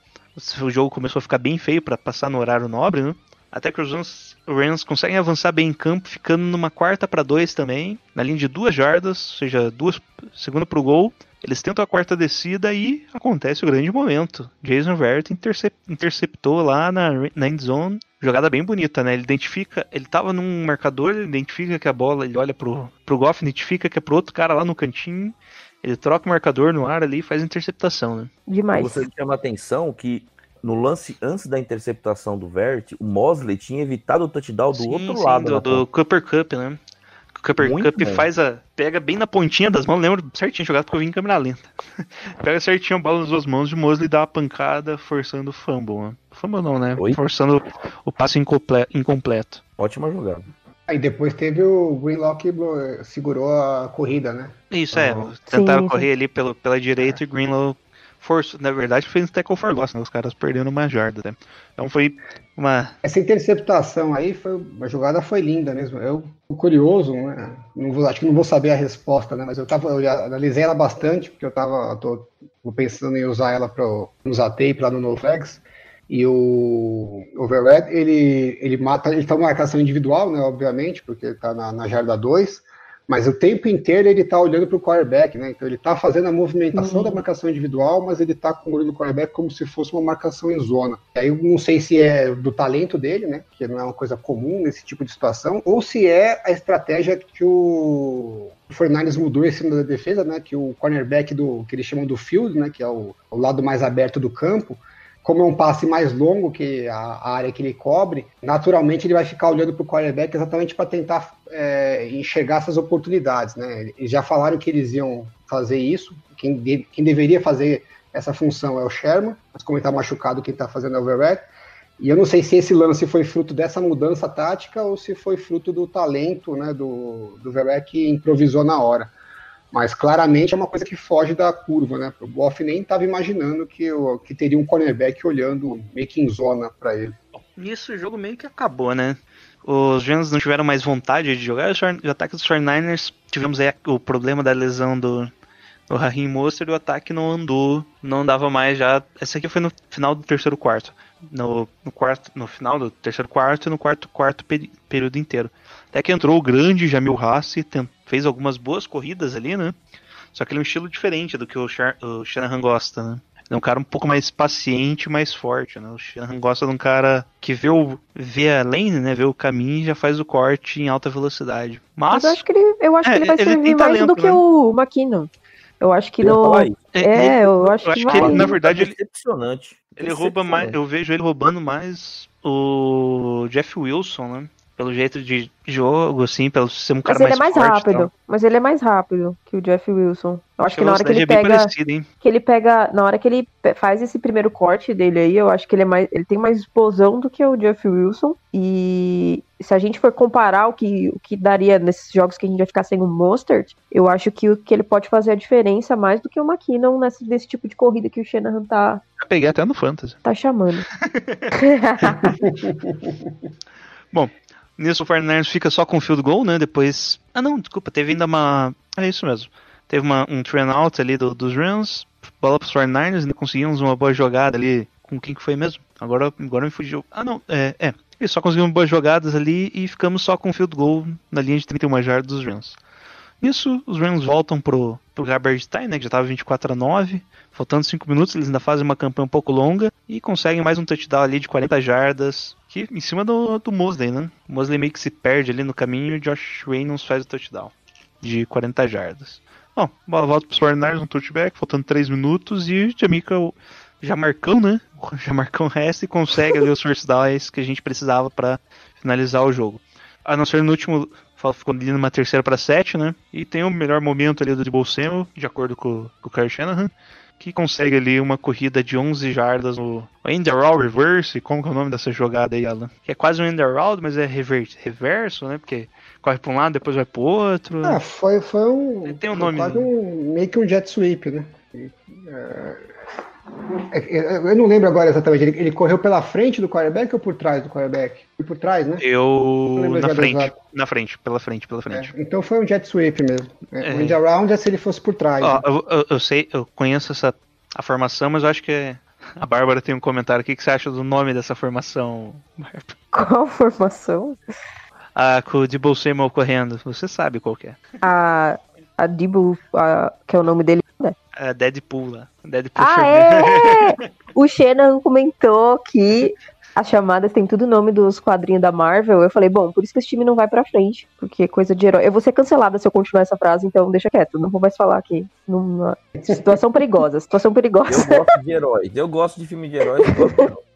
O jogo começou a ficar bem feio para passar no horário nobre, né? Até que os Rams, os Rams conseguem avançar bem em campo, ficando numa quarta para dois também, na linha de duas jardas, ou seja, duas segunda pro gol. Eles tentam a quarta descida e acontece o grande momento. Jason Verrett intercep- interceptou lá na, na end zone. Jogada bem bonita, né? Ele identifica, ele tava num marcador, ele identifica que a bola, ele olha pro, pro Goff, identifica que é pro outro cara lá no cantinho. Ele troca o marcador no ar ali e faz a interceptação, né? Demais. Você chama a atenção que no lance antes da interceptação do Vert, o Mosley tinha evitado o touchdown do Sim, outro sim, lado. do, do Cooper Cup, né? O Cooper Muito Cup bom. faz a. Pega bem na pontinha das mãos, lembro certinho jogado porque eu vi em câmera lenta. pega certinho a bola nas duas mãos de Mosley e dá uma pancada forçando o fumble. Né? Fumble não, né? Oi? Forçando o passe incomple- incompleto. Ótima jogada. Aí depois teve o Greenlaw que segurou a corrida, né? Isso é, tentaram Sim, correr ali pelo, pela direita e Greenlow forçou. Na verdade, fez um tackle for loss, né? Os caras perderam uma jarda, né? Então foi uma. Essa interceptação aí foi a jogada foi linda mesmo. Eu curioso, né? Não vou, acho que não vou saber a resposta, né? Mas eu tava, eu analisei ela bastante porque eu tava tô, tô pensando em usar ela para usar tape lá no NoFlex. E o Overred, ele ele mata, ele tá uma marcação individual, né? Obviamente, porque ele tá na, na jarda 2. Mas o tempo inteiro ele tá olhando pro quarterback, né? Então ele tá fazendo a movimentação da marcação individual, mas ele tá com o olho no quarterback como se fosse uma marcação em zona. Aí eu não sei se é do talento dele, né? Que não é uma coisa comum nesse tipo de situação, ou se é a estratégia que o o Fernandes mudou esse cima da defesa, né? Que o cornerback do que eles chamam do field, né? Que é o, o lado mais aberto do campo, como é um passe mais longo que a, área que ele cobre, naturalmente ele vai ficar olhando para o quarterback exatamente para tentar é, enxergar essas oportunidades, né? Eles já falaram que eles iam fazer isso. Quem, de, quem deveria fazer essa função é o Sherman, mas como ele está machucado, quem está fazendo é o Verrett. E eu não sei se esse lance foi fruto dessa mudança tática ou se foi fruto do talento né, do, do Verrett que improvisou na hora. Mas claramente é uma coisa que foge da curva, né? O Goff nem estava imaginando que, que teria um cornerback olhando meio que em zona para ele. Nisso o jogo meio que acabou, né? Os Giants não tiveram mais vontade de jogar. Os ataques dos 49ers tivemos aí o problema da lesão do, do Raheem Mostert o ataque não andou, não andava mais já. Esse aqui foi no final do terceiro quarto. No, no, quarto, no final do terceiro quarto e no quarto quarto período inteiro. Até que entrou o grande Jamil Hassi, fez algumas boas corridas ali, né? Só que ele é um estilo diferente do que o, Char o Shanahan gosta, né? Ele é um cara um pouco mais paciente, mais forte, né? O Shanahan gosta de um cara que vê, o, vê a lane, né? Vê o caminho e já faz o corte em alta velocidade. Mas, Mas eu acho que ele, eu acho é, que ele vai ele servir mais talento, do que né? o McKinnon. Eu acho que Eu falar isso. É, eu acho que vai. ele, na verdade, ele, decepcionante. ele rouba mais. Eu vejo ele roubando mais o Jeff Wilson, né? Pelo jeito de jogo, assim, pelo ser um cara Mas ele é mais forte rápido. tal. Mas ele é mais rápido que o Jeff Wilson. Eu acho que na hora que ele é pega. parecida, hein? que ele pega, na hora que ele faz esse primeiro corte dele aí, eu acho que ele é mais, ele tem mais explosão do que o Jeff Wilson. E se a gente for comparar o que, o que daria nesses jogos que a gente vai ficar sem o Mostert, eu acho que o que ele pode fazer a diferença mais do que o McKinnon nesse, nesse tipo de corrida que o Shanahan tá, Eu peguei até no Fantasy. tá chamando. Bom, nisso o Fernandes fica só com o field goal, né? Depois. Ah, não, desculpa, teve ainda uma. É isso mesmo. Teve uma, um train out ali do- dos Rams, bola pros 49ers, ainda conseguimos uma boa jogada ali. Com quem que foi mesmo? Agora, agora me fugiu. Ah, não, é. é. E só conseguimos boas jogadas ali e ficamos só com o field goal na linha de 31 jardas dos Rams. Nisso, os Rams voltam pro, pro garbage time, né? Que já tava 24 a 9. Faltando 5 minutos, eles ainda fazem uma campanha um pouco longa e conseguem mais um touchdown ali de 40 jardas. Em cima do, do Mosley, né? O Mosley meio que se perde ali no caminho e Josh Reynolds faz o touchdown de 40 jardas. Bom, bola volta pros 49ers, um touchback, faltando 3 minutos e o Jamica já marcão, né? Já marcão resta e consegue ali os first downs que a gente precisava para finalizar o jogo. A não ser no último, ficou ali numa terceira para 7, né? E tem o melhor momento ali do Debo Samuel, de acordo com, com o Kyle Shanahan, que consegue ali uma corrida de 11 jardas no Enderal Reverse, como que é o nome dessa jogada aí, Alan? Que é quase um Enderal, mas é rever, reverso, né? Porque corre para um lado, depois vai pro outro. Ah, foi, foi um. Tem um foi nome, quase né? um, meio que um jet sweep, né? É, é, eu não lembro agora exatamente. Ele, ele correu pela frente do quarterback ou por trás do quarterback? Foi por trás, né? Eu na frente, exato. na frente, pela frente, pela frente. É, então foi um jet sweep mesmo. É, É. O end around é se ele fosse por trás. Ó, né? eu, eu- eu sei, eu conheço essa a formação, mas eu acho que é- a Bárbara tem um comentário aqui. O que você acha do nome dessa formação? Bárbara? Qual formação? Ah, com o Debo Samuel correndo. Você sabe qual que é. A, a Dibu, a- que é o nome dele, né? É Deadpool lá. Deadpool Ah, é! O Shannon comentou que as chamadas têm tudo o nome dos quadrinhos da Marvel. Eu falei, bom, por isso que esse time não vai pra frente. Porque é coisa de herói. Eu vou ser cancelada se eu continuar essa frase, então deixa quieto. Não vou mais falar aqui. Numa... Situação perigosa, situação Eu perigosa. gosto de heróis. Eu gosto de filme de heróis. eu gosto de heróis.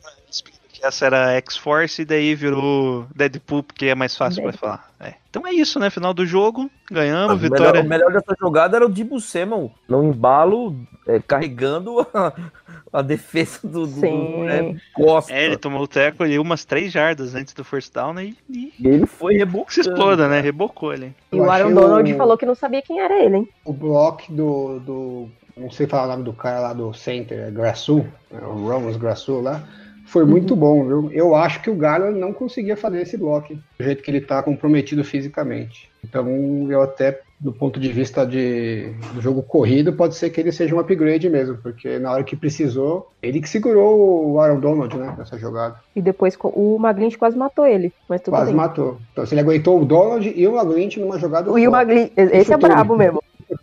Que essa era X-Force e daí virou Deadpool, porque é mais fácil pra falar. É. Então é isso, né? Final do jogo, ganhamos, o, melhor, vitória. o melhor dessa jogada era o Dibu Samuel, no embalo, é, carregando a, a defesa do, do, Sim. do é, Costa. É, ele tomou o teco ali umas 3 jardas antes do first down né, e, e ele foi se rebocando. exploda, né? Rebocou ali. E o Aaron Donald o- falou que não sabia quem era ele, hein? O bloco do, do. Não sei falar o nome do cara lá do center, é Grassul, é o Ramos Grassul lá. Foi muito bom, viu? Eu acho que o Garland não conseguia fazer esse bloco do jeito que ele tá comprometido fisicamente. Então, eu até, do ponto de vista de, do jogo corrido, pode ser que ele seja um upgrade mesmo, porque na hora que precisou, ele que segurou o Aaron Donald, né, nessa jogada. E depois o Maglint quase matou ele, mas tudo Quase bem. matou. Então, se ele aguentou o Donald e o Maglint numa jogada O Will só. Maglint, esse é brabo mesmo.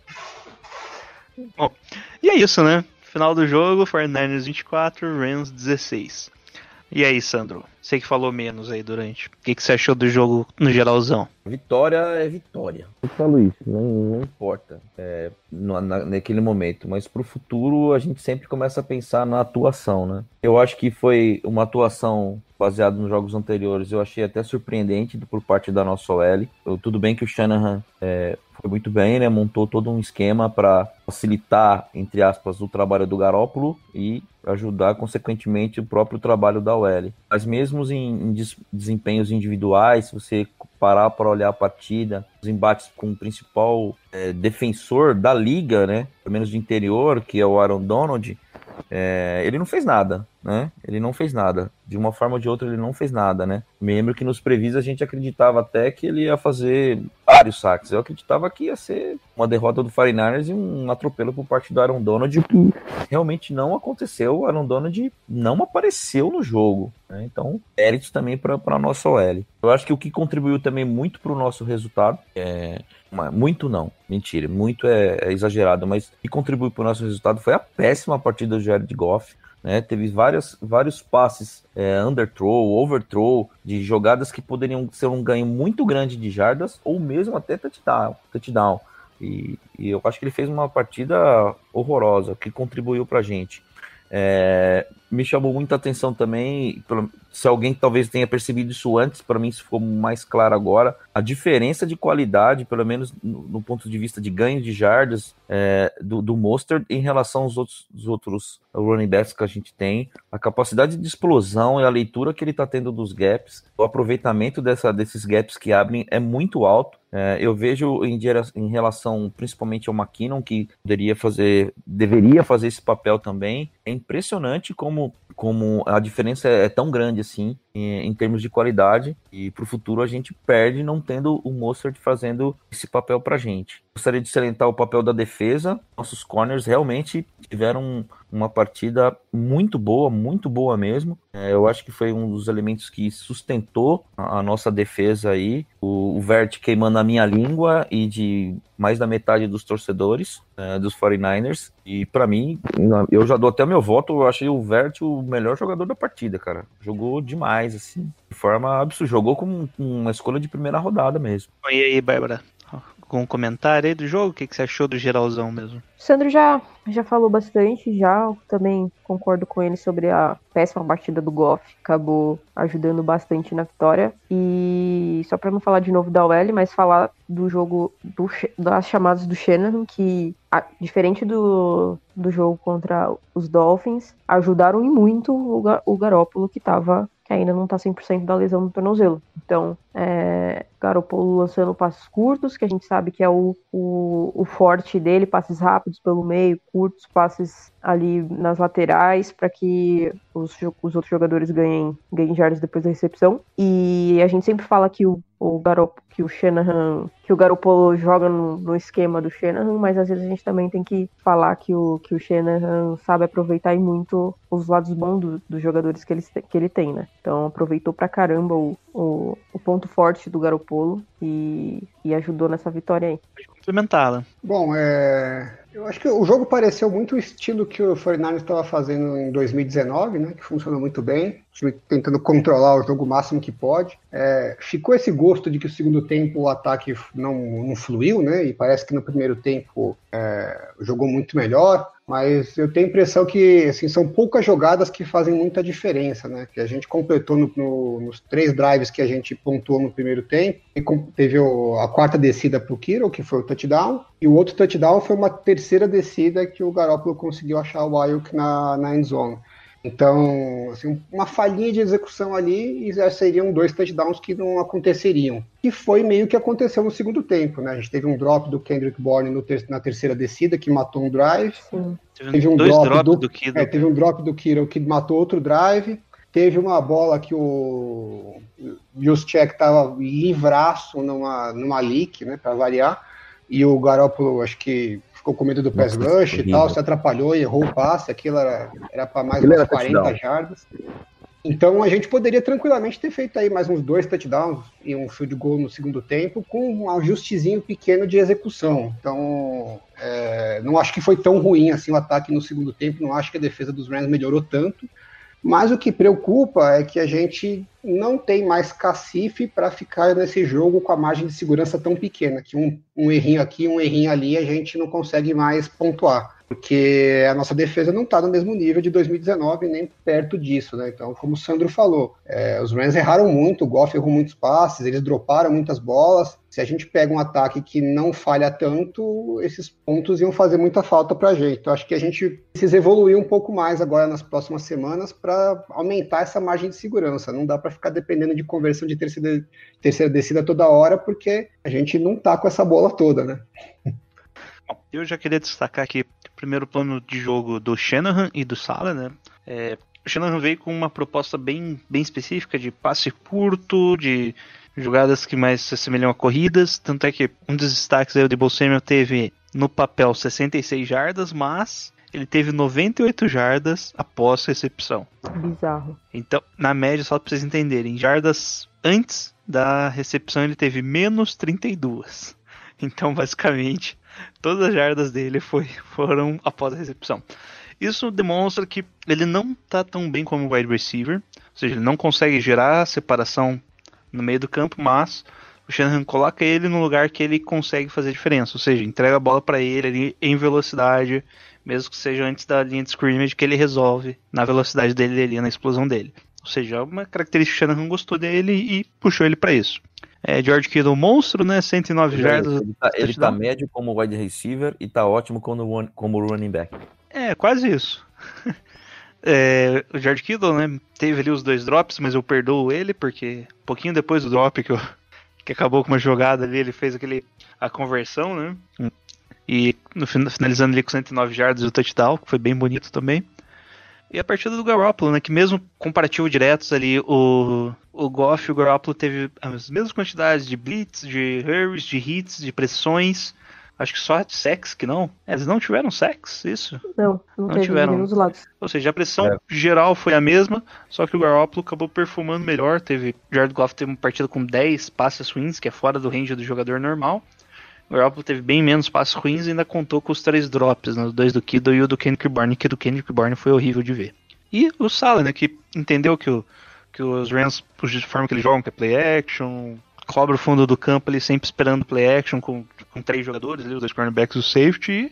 E é isso, né? Final do jogo, 49ers 24, Rams 16. E aí, Sandro? Você que falou menos aí durante. O que, que você achou do jogo no geralzão? Vitória é vitória. Eu falo isso, não, não importa é, na- na- naquele momento, mas pro futuro a gente sempre começa a pensar na atuação, né? Eu acho que foi uma atuação baseada nos jogos anteriores, eu achei até surpreendente por parte da nossa OL. Eu- tudo bem que o Shanahan é, foi muito bem, né? Montou todo um esquema para facilitar, entre aspas, o trabalho do Garópolo e ajudar, consequentemente, o próprio trabalho da OL. Mas mesmo em, em des- desempenhos individuais, se você parar para olhar a partida, os embates com o principal é, defensor da liga, né? Pelo menos de interior, que é o Aaron Donald, é, ele não fez nada, né? Ele não fez nada. De uma forma ou de outra, ele não fez nada, né? Me lembro que nos previs a gente acreditava até que ele ia fazer vários saques. Eu acreditava que ia ser uma derrota do 49ers e um atropelo por parte do Aaron Donald, o que realmente não aconteceu. O Aaron Donald não apareceu no jogo. né? Então, méritos também para a nossa OL. Eu acho que o que contribuiu também muito para o nosso resultado é. Muito não, mentira, muito é, é exagerado, mas o que contribuiu para o nosso resultado foi a péssima partida do Jared Goff. Né, teve várias, vários passes é, underthrow, overthrow, de jogadas que poderiam ser um ganho muito grande de jardas ou mesmo até touchdown. touchdown. E, e eu acho que ele fez uma partida horrorosa, que contribuiu para a gente. É, me chamou muita atenção também, pelo- se alguém talvez tenha percebido isso antes, para mim isso ficou mais claro agora, a diferença de qualidade, pelo menos no, no ponto de vista de ganho de jardas é, do, do Mostert em relação aos outros, os outros running backs que a gente tem, a capacidade de explosão e a leitura que ele está tendo dos gaps, o aproveitamento dessa, desses gaps que abrem é muito alto. É, eu vejo em, em relação principalmente ao McKinnon, que poderia fazer, deveria fazer esse papel também. É impressionante como, como a diferença é tão grande assim em, termos de qualidade. E para o futuro a gente perde não tendo o Mostert fazendo esse papel para gente. Gostaria de salientar o papel da defesa. Nossos corners realmente tiveram uma partida muito boa, muito boa mesmo. É, eu acho que foi um dos elementos que sustentou a, a nossa defesa aí. O, o Vert queimando a minha língua e de mais da metade dos torcedores é, dos 49ers. E para mim, eu já dou até meu voto. Eu achei o Vert o melhor jogador da partida, cara. Jogou demais, assim, de forma absurda. Jogou com uma escolha de primeira rodada mesmo. E aí, Bárbara? Algum comentário aí do jogo? O que, que você achou do geralzão mesmo? O Sandro já, já falou bastante, já também concordo com ele sobre a péssima partida do Goff, acabou ajudando bastante na vitória. E só pra não falar de novo da OL, mas falar do jogo do, das chamadas do Shanahan, que a- diferente do, do jogo contra os Dolphins, ajudaram e muito o, o Garópolo que tava que ainda não tá 100% da lesão no tornozelo. Então, é, Garoppolo lançando passes curtos, que a gente sabe que é o, o, o forte dele, passes rápidos pelo meio, curtos, passes ali nas laterais, para que os, os outros jogadores ganhem, ganhem jardas depois da recepção. E a gente sempre fala que o, o Garop, que o Shanahan, que o Garoppolo joga no, no esquema do Shanahan, mas às vezes a gente também tem que falar que o, que o Shanahan sabe aproveitar e muito os lados bons do- dos jogadores que ele, que ele tem, né? Então aproveitou pra caramba o, o, o ponto forte do Garoppolo e, e ajudou nessa vitória aí. Complementá-la. Bom, é, eu acho que o jogo pareceu muito o estilo que o 49ers estava fazendo em 2019, né? Que funcionou muito bem. O time tentando controlar o jogo o máximo que pode. É, ficou esse gosto de que o segundo tempo o ataque não, não fluiu, né? E parece que no primeiro tempo é, jogou muito melhor. Mas eu tenho a impressão que assim, são poucas jogadas que fazem muita diferença, né? Que a gente completou no- no- nos três drives que a gente pontuou no primeiro tempo. E teve o- a quarta descida para o Kiro, que foi o touchdown. E o outro touchdown foi uma terceira descida que o Garoppolo conseguiu achar o Ayuk na, na end zone. Então, assim, uma falhinha de execução ali e já seriam dois touchdowns que não aconteceriam. Que foi meio que aconteceu no segundo tempo, né? A gente teve um drop do Kendrick Bourne no ter- na terceira descida que matou um drive. Sim. Teve, um dois drop do- do Kido. É, teve um drop do Kiro que matou outro drive. Teve uma bola que o Juszczyk estava livraço numa, numa leak, né, para variar, e o Garoppolo acho que ficou com medo do pass Nossa, rush e tal, se atrapalhou e errou o passe, aquilo era, era para mais Aquilo umas era 40 touchdown. jardas. Então a gente poderia tranquilamente ter feito aí mais uns dois touchdowns e um field goal no segundo tempo com um ajustezinho pequeno de execução. Então é, não acho que foi tão ruim assim o ataque no segundo tempo, não acho que a defesa dos Rams melhorou tanto. Mas o que preocupa é que a gente não tem mais cacife para ficar nesse jogo com a margem de segurança tão pequena, que um, um errinho aqui, um errinho ali, a gente não consegue mais pontuar. Porque a nossa defesa não está no mesmo nível de 2019, nem perto disso, né? Então, como o Sandro falou, é, os Rams erraram muito, o Goff errou muitos passes, eles droparam muitas bolas. Se a gente pega um ataque que não falha tanto, esses pontos iam fazer muita falta para a gente. Então, acho que a gente precisa evoluir um pouco mais agora nas próximas semanas para aumentar essa margem de segurança. Não dá para ficar dependendo de conversão de terceira, terceira descida toda hora, porque a gente não tá com essa bola toda, né? Eu já queria destacar aqui primeiro plano de jogo do Shanahan e do Sala, né? É, o Shanahan veio com uma proposta bem, bem específica de passe curto, de jogadas que mais se assemelham a corridas. Tanto é que um dos destaques aí, o Debo Samuel teve no papel 66 jardas, mas ele teve 98 jardas após recepção. Bizarro. Então, na média, só para vocês entenderem, jardas antes da recepção ele teve menos 32. Então, basicamente, todas as jardas dele foi, foram após a recepção. Isso demonstra que ele não está tão bem como wide receiver, ou seja, ele não consegue gerar separação no meio do campo, mas o Shanahan coloca ele no lugar que ele consegue fazer diferença, ou seja, entrega a bola para ele ali em velocidade, mesmo que seja antes da linha de scrimmage, que ele resolve na velocidade dele ali, na explosão dele. Ou seja, é uma característica que o Shanahan gostou dele e puxou ele para isso. É, George Kittle, monstro, né? 109 jardas. Ele tá, ele tá médio como wide receiver e tá ótimo como, como running back. É, quase isso. É, o George Kittle, né? Teve ali os dois drops, mas eu perdoo ele, porque um pouquinho depois do drop que, eu- que acabou com uma jogada ali, ele fez aquele a conversão, né? E no fin- finalizando ali com 109 jardas e o touchdown, que foi bem bonito também. E a partida do Garoppolo, né? Que mesmo comparativo diretos ali, o, o Goff e o Garoppolo teve as mesmas quantidades de blitz, de hurries, de hits, de pressões. Acho que só de sacks que não. É, Eles não tiveram sacks, isso? Não, não, Não teve tiveram. nenhum dos lados. Ou seja, a pressão É. geral foi a mesma, só que o Garoppolo acabou performando melhor. Teve Jared Goff teve uma partida com 10 passes ruins, que é fora do range do jogador normal. O Garoppolo teve bem menos passes ruins e ainda contou com os três drops, né, os dois do Kido e o do Kendrick Bourne, que do Kendrick Bourne foi horrível de ver. E o Sala, né, que entendeu que, o, que os Rams, de forma que eles jogam, que é play action, cobra o fundo do campo ali sempre esperando play action com, com três jogadores, ali, os dois cornerbacks e o safety,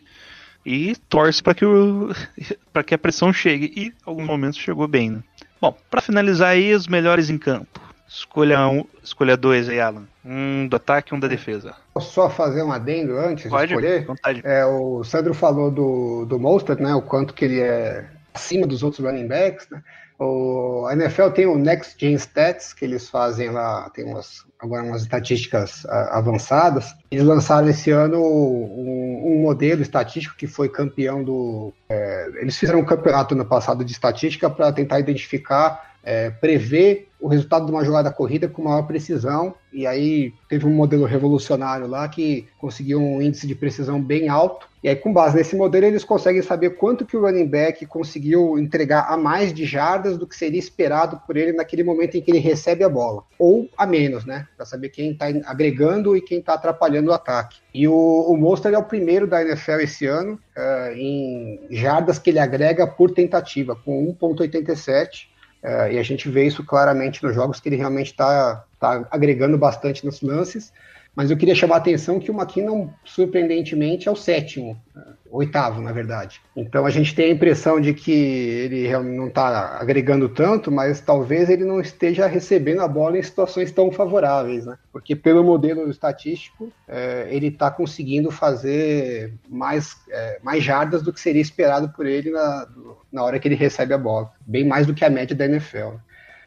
e, e torce para que, que a pressão chegue. E em alguns momentos chegou bem, né? Bom, para finalizar aí, os melhores em campo. Escolha um, escolha dois aí, Alan. Um do ataque e um da defesa. Posso só fazer um adendo antes Pode, de escolher? vontade. É, o Sandro falou do, do Mostert, né? O quanto que ele é acima dos outros running backs, né? O, a NFL tem o Next Gen Stats, que eles fazem lá, tem umas, agora umas estatísticas ah, avançadas. Eles lançaram esse ano um, um modelo estatístico que foi campeão do. é, eles fizeram um campeonato no passado de estatística para tentar identificar, é, prever o resultado de uma jogada corrida com maior precisão. E aí teve um modelo revolucionário lá que conseguiu um índice de precisão bem alto. E aí, com base nesse modelo, eles conseguem saber quanto que o running back conseguiu entregar a mais de jardas do que seria esperado por ele naquele momento em que ele recebe a bola. Ou a menos, né? Para saber quem está agregando e quem está atrapalhando o ataque. E o, o Monster é o primeiro da NFL esse ano eh, em jardas que ele agrega por tentativa, com 1,87. Eh, e a gente vê isso claramente nos jogos que ele realmente está tá agregando bastante nos lances. Mas eu queria chamar a atenção que o McKinnon, surpreendentemente, é o sétimo, eh, oitavo, na verdade. Então a gente tem a impressão de que ele não está agregando tanto, mas talvez ele não esteja recebendo a bola em situações tão favoráveis, né? Porque pelo modelo estatístico, eh, ele está conseguindo fazer mais, eh, mais jardas do que seria esperado por ele na, na hora que ele recebe a bola. Bem mais do que a média da NFL.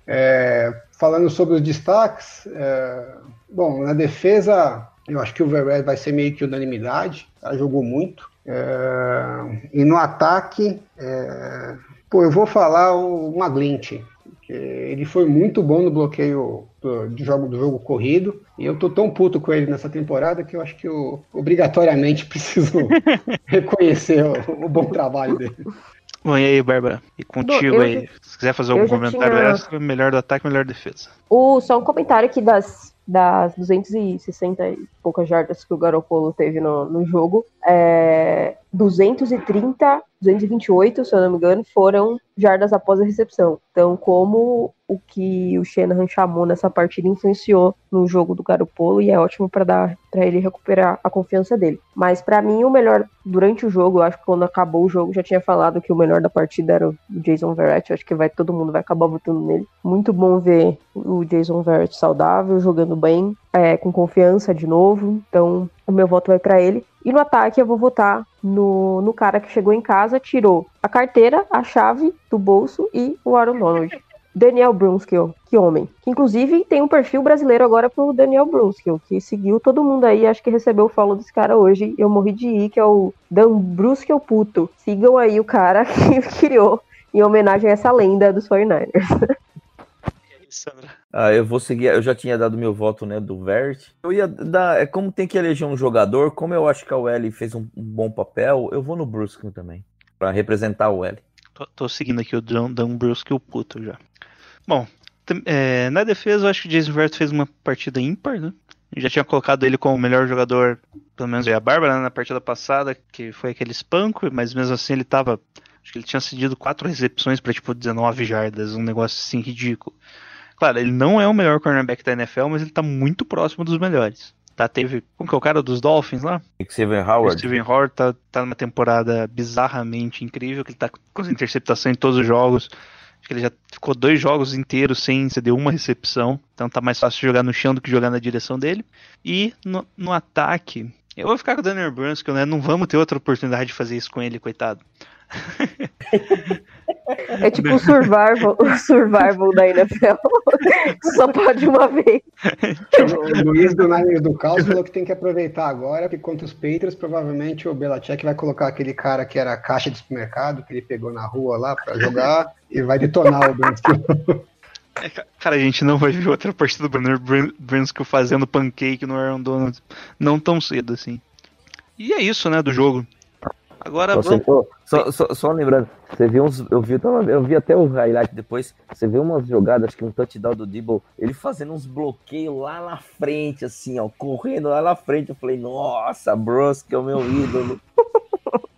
É, falando sobre os destaques, é, bom, na defesa, eu acho que o Verret vai ser meio que unanimidade, tá? jogou muito. É, e no ataque, é, pô, eu vou falar o McGlinchey, porque ele foi muito bom no bloqueio do, de jogo, do jogo corrido. E eu tô tão puto com ele nessa temporada que eu acho que eu obrigatoriamente preciso reconhecer o, o bom trabalho dele. Bom, e aí, Bárbara? E contigo eu aí? já- Se quiser fazer algum comentário tinha- extra, melhor do ataque, melhor defesa. O, só um comentário aqui das, das 260 e poucas jardas que o Garoppolo teve no, no jogo. É, 230, 228, se eu não me engano, foram jardas após a recepção. Então, como o que o Shanahan chamou nessa partida influenciou no jogo do Garoppolo e é ótimo para dar para ele recuperar a confiança dele. Mas para mim o melhor durante o jogo, eu acho que quando acabou o jogo já tinha falado que o melhor da partida era o Jason Verrett, acho que vai todo mundo vai acabar votando nele. Muito bom ver o Jason Verrett saudável, jogando bem, é, com confiança de novo. Então, o meu voto vai para ele. E no ataque eu vou votar no, no cara que chegou em casa, tirou a carteira, a chave do bolso e o Aaron Donald. Daniel Brunskill, que homem. Que inclusive tem um perfil brasileiro agora pro Daniel Brunskill, que seguiu todo mundo aí, acho que recebeu o follow desse cara hoje. Eu morri de ir, que é o Dan Brunskill Puto. Sigam aí o cara que criou em homenagem a essa lenda dos 49ers. Sandra. Ah, eu vou seguir. Eu já tinha dado meu voto, né, do Vert. Eu ia dar. É como tem que eleger um jogador, como eu acho que a OL fez um, um bom papel, eu vou no Brusque também. Pra representar a OL. Tô, tô seguindo aqui o Dan, Dan Brusque, o puto já. Bom, é, na defesa eu acho que o Jason Verrett fez uma partida ímpar, né? Eu já tinha colocado ele como o melhor jogador, pelo menos a Bárbara, né, na partida passada, que foi aquele espanco, mas mesmo assim ele tava. Acho que ele tinha cedido quatro recepções pra tipo 19 jardas, um negócio assim ridículo. Claro, ele não é o melhor cornerback da NFL, mas ele tá muito próximo dos melhores. Tá, teve. Como que é o cara dos Dolphins lá? Steven O Howard. Steven Howard tá, tá numa temporada bizarramente incrível, que ele tá com interceptação em todos os jogos. Acho que ele já ficou dois jogos inteiros sem ceder uma recepção. Então tá mais fácil jogar no chão do que jogar na direção dele. E no, no ataque, eu vou ficar com o Daniel Brunskill, né? Não vamos ter outra oportunidade de fazer isso com ele, coitado. É tipo o survival, o survival da NFL. Só pode uma vez. O Luiz do Niners do Caos falou que tem que aproveitar agora, porque contra os Patriots, provavelmente o Belichick vai colocar aquele cara que era caixa de supermercado, que ele pegou na rua lá pra jogar, e vai detonar o Brunskill. É, ca- Cara, a gente não vai ver outra partida do Daniel Brun- Brunskill fazendo pancake no Aaron Donald. Não tão cedo assim. E é isso, né, do jogo. Agora Você, vamos. pô, só, só, só lembrando, você viu uns. Eu vi, eu, tava- eu vi até o highlight depois. Você vê umas jogadas, acho que um touchdown do Dibble, ele fazendo uns bloqueios lá na frente, assim, ó, correndo lá na frente. Eu falei, nossa, Bros, que é o meu ídolo.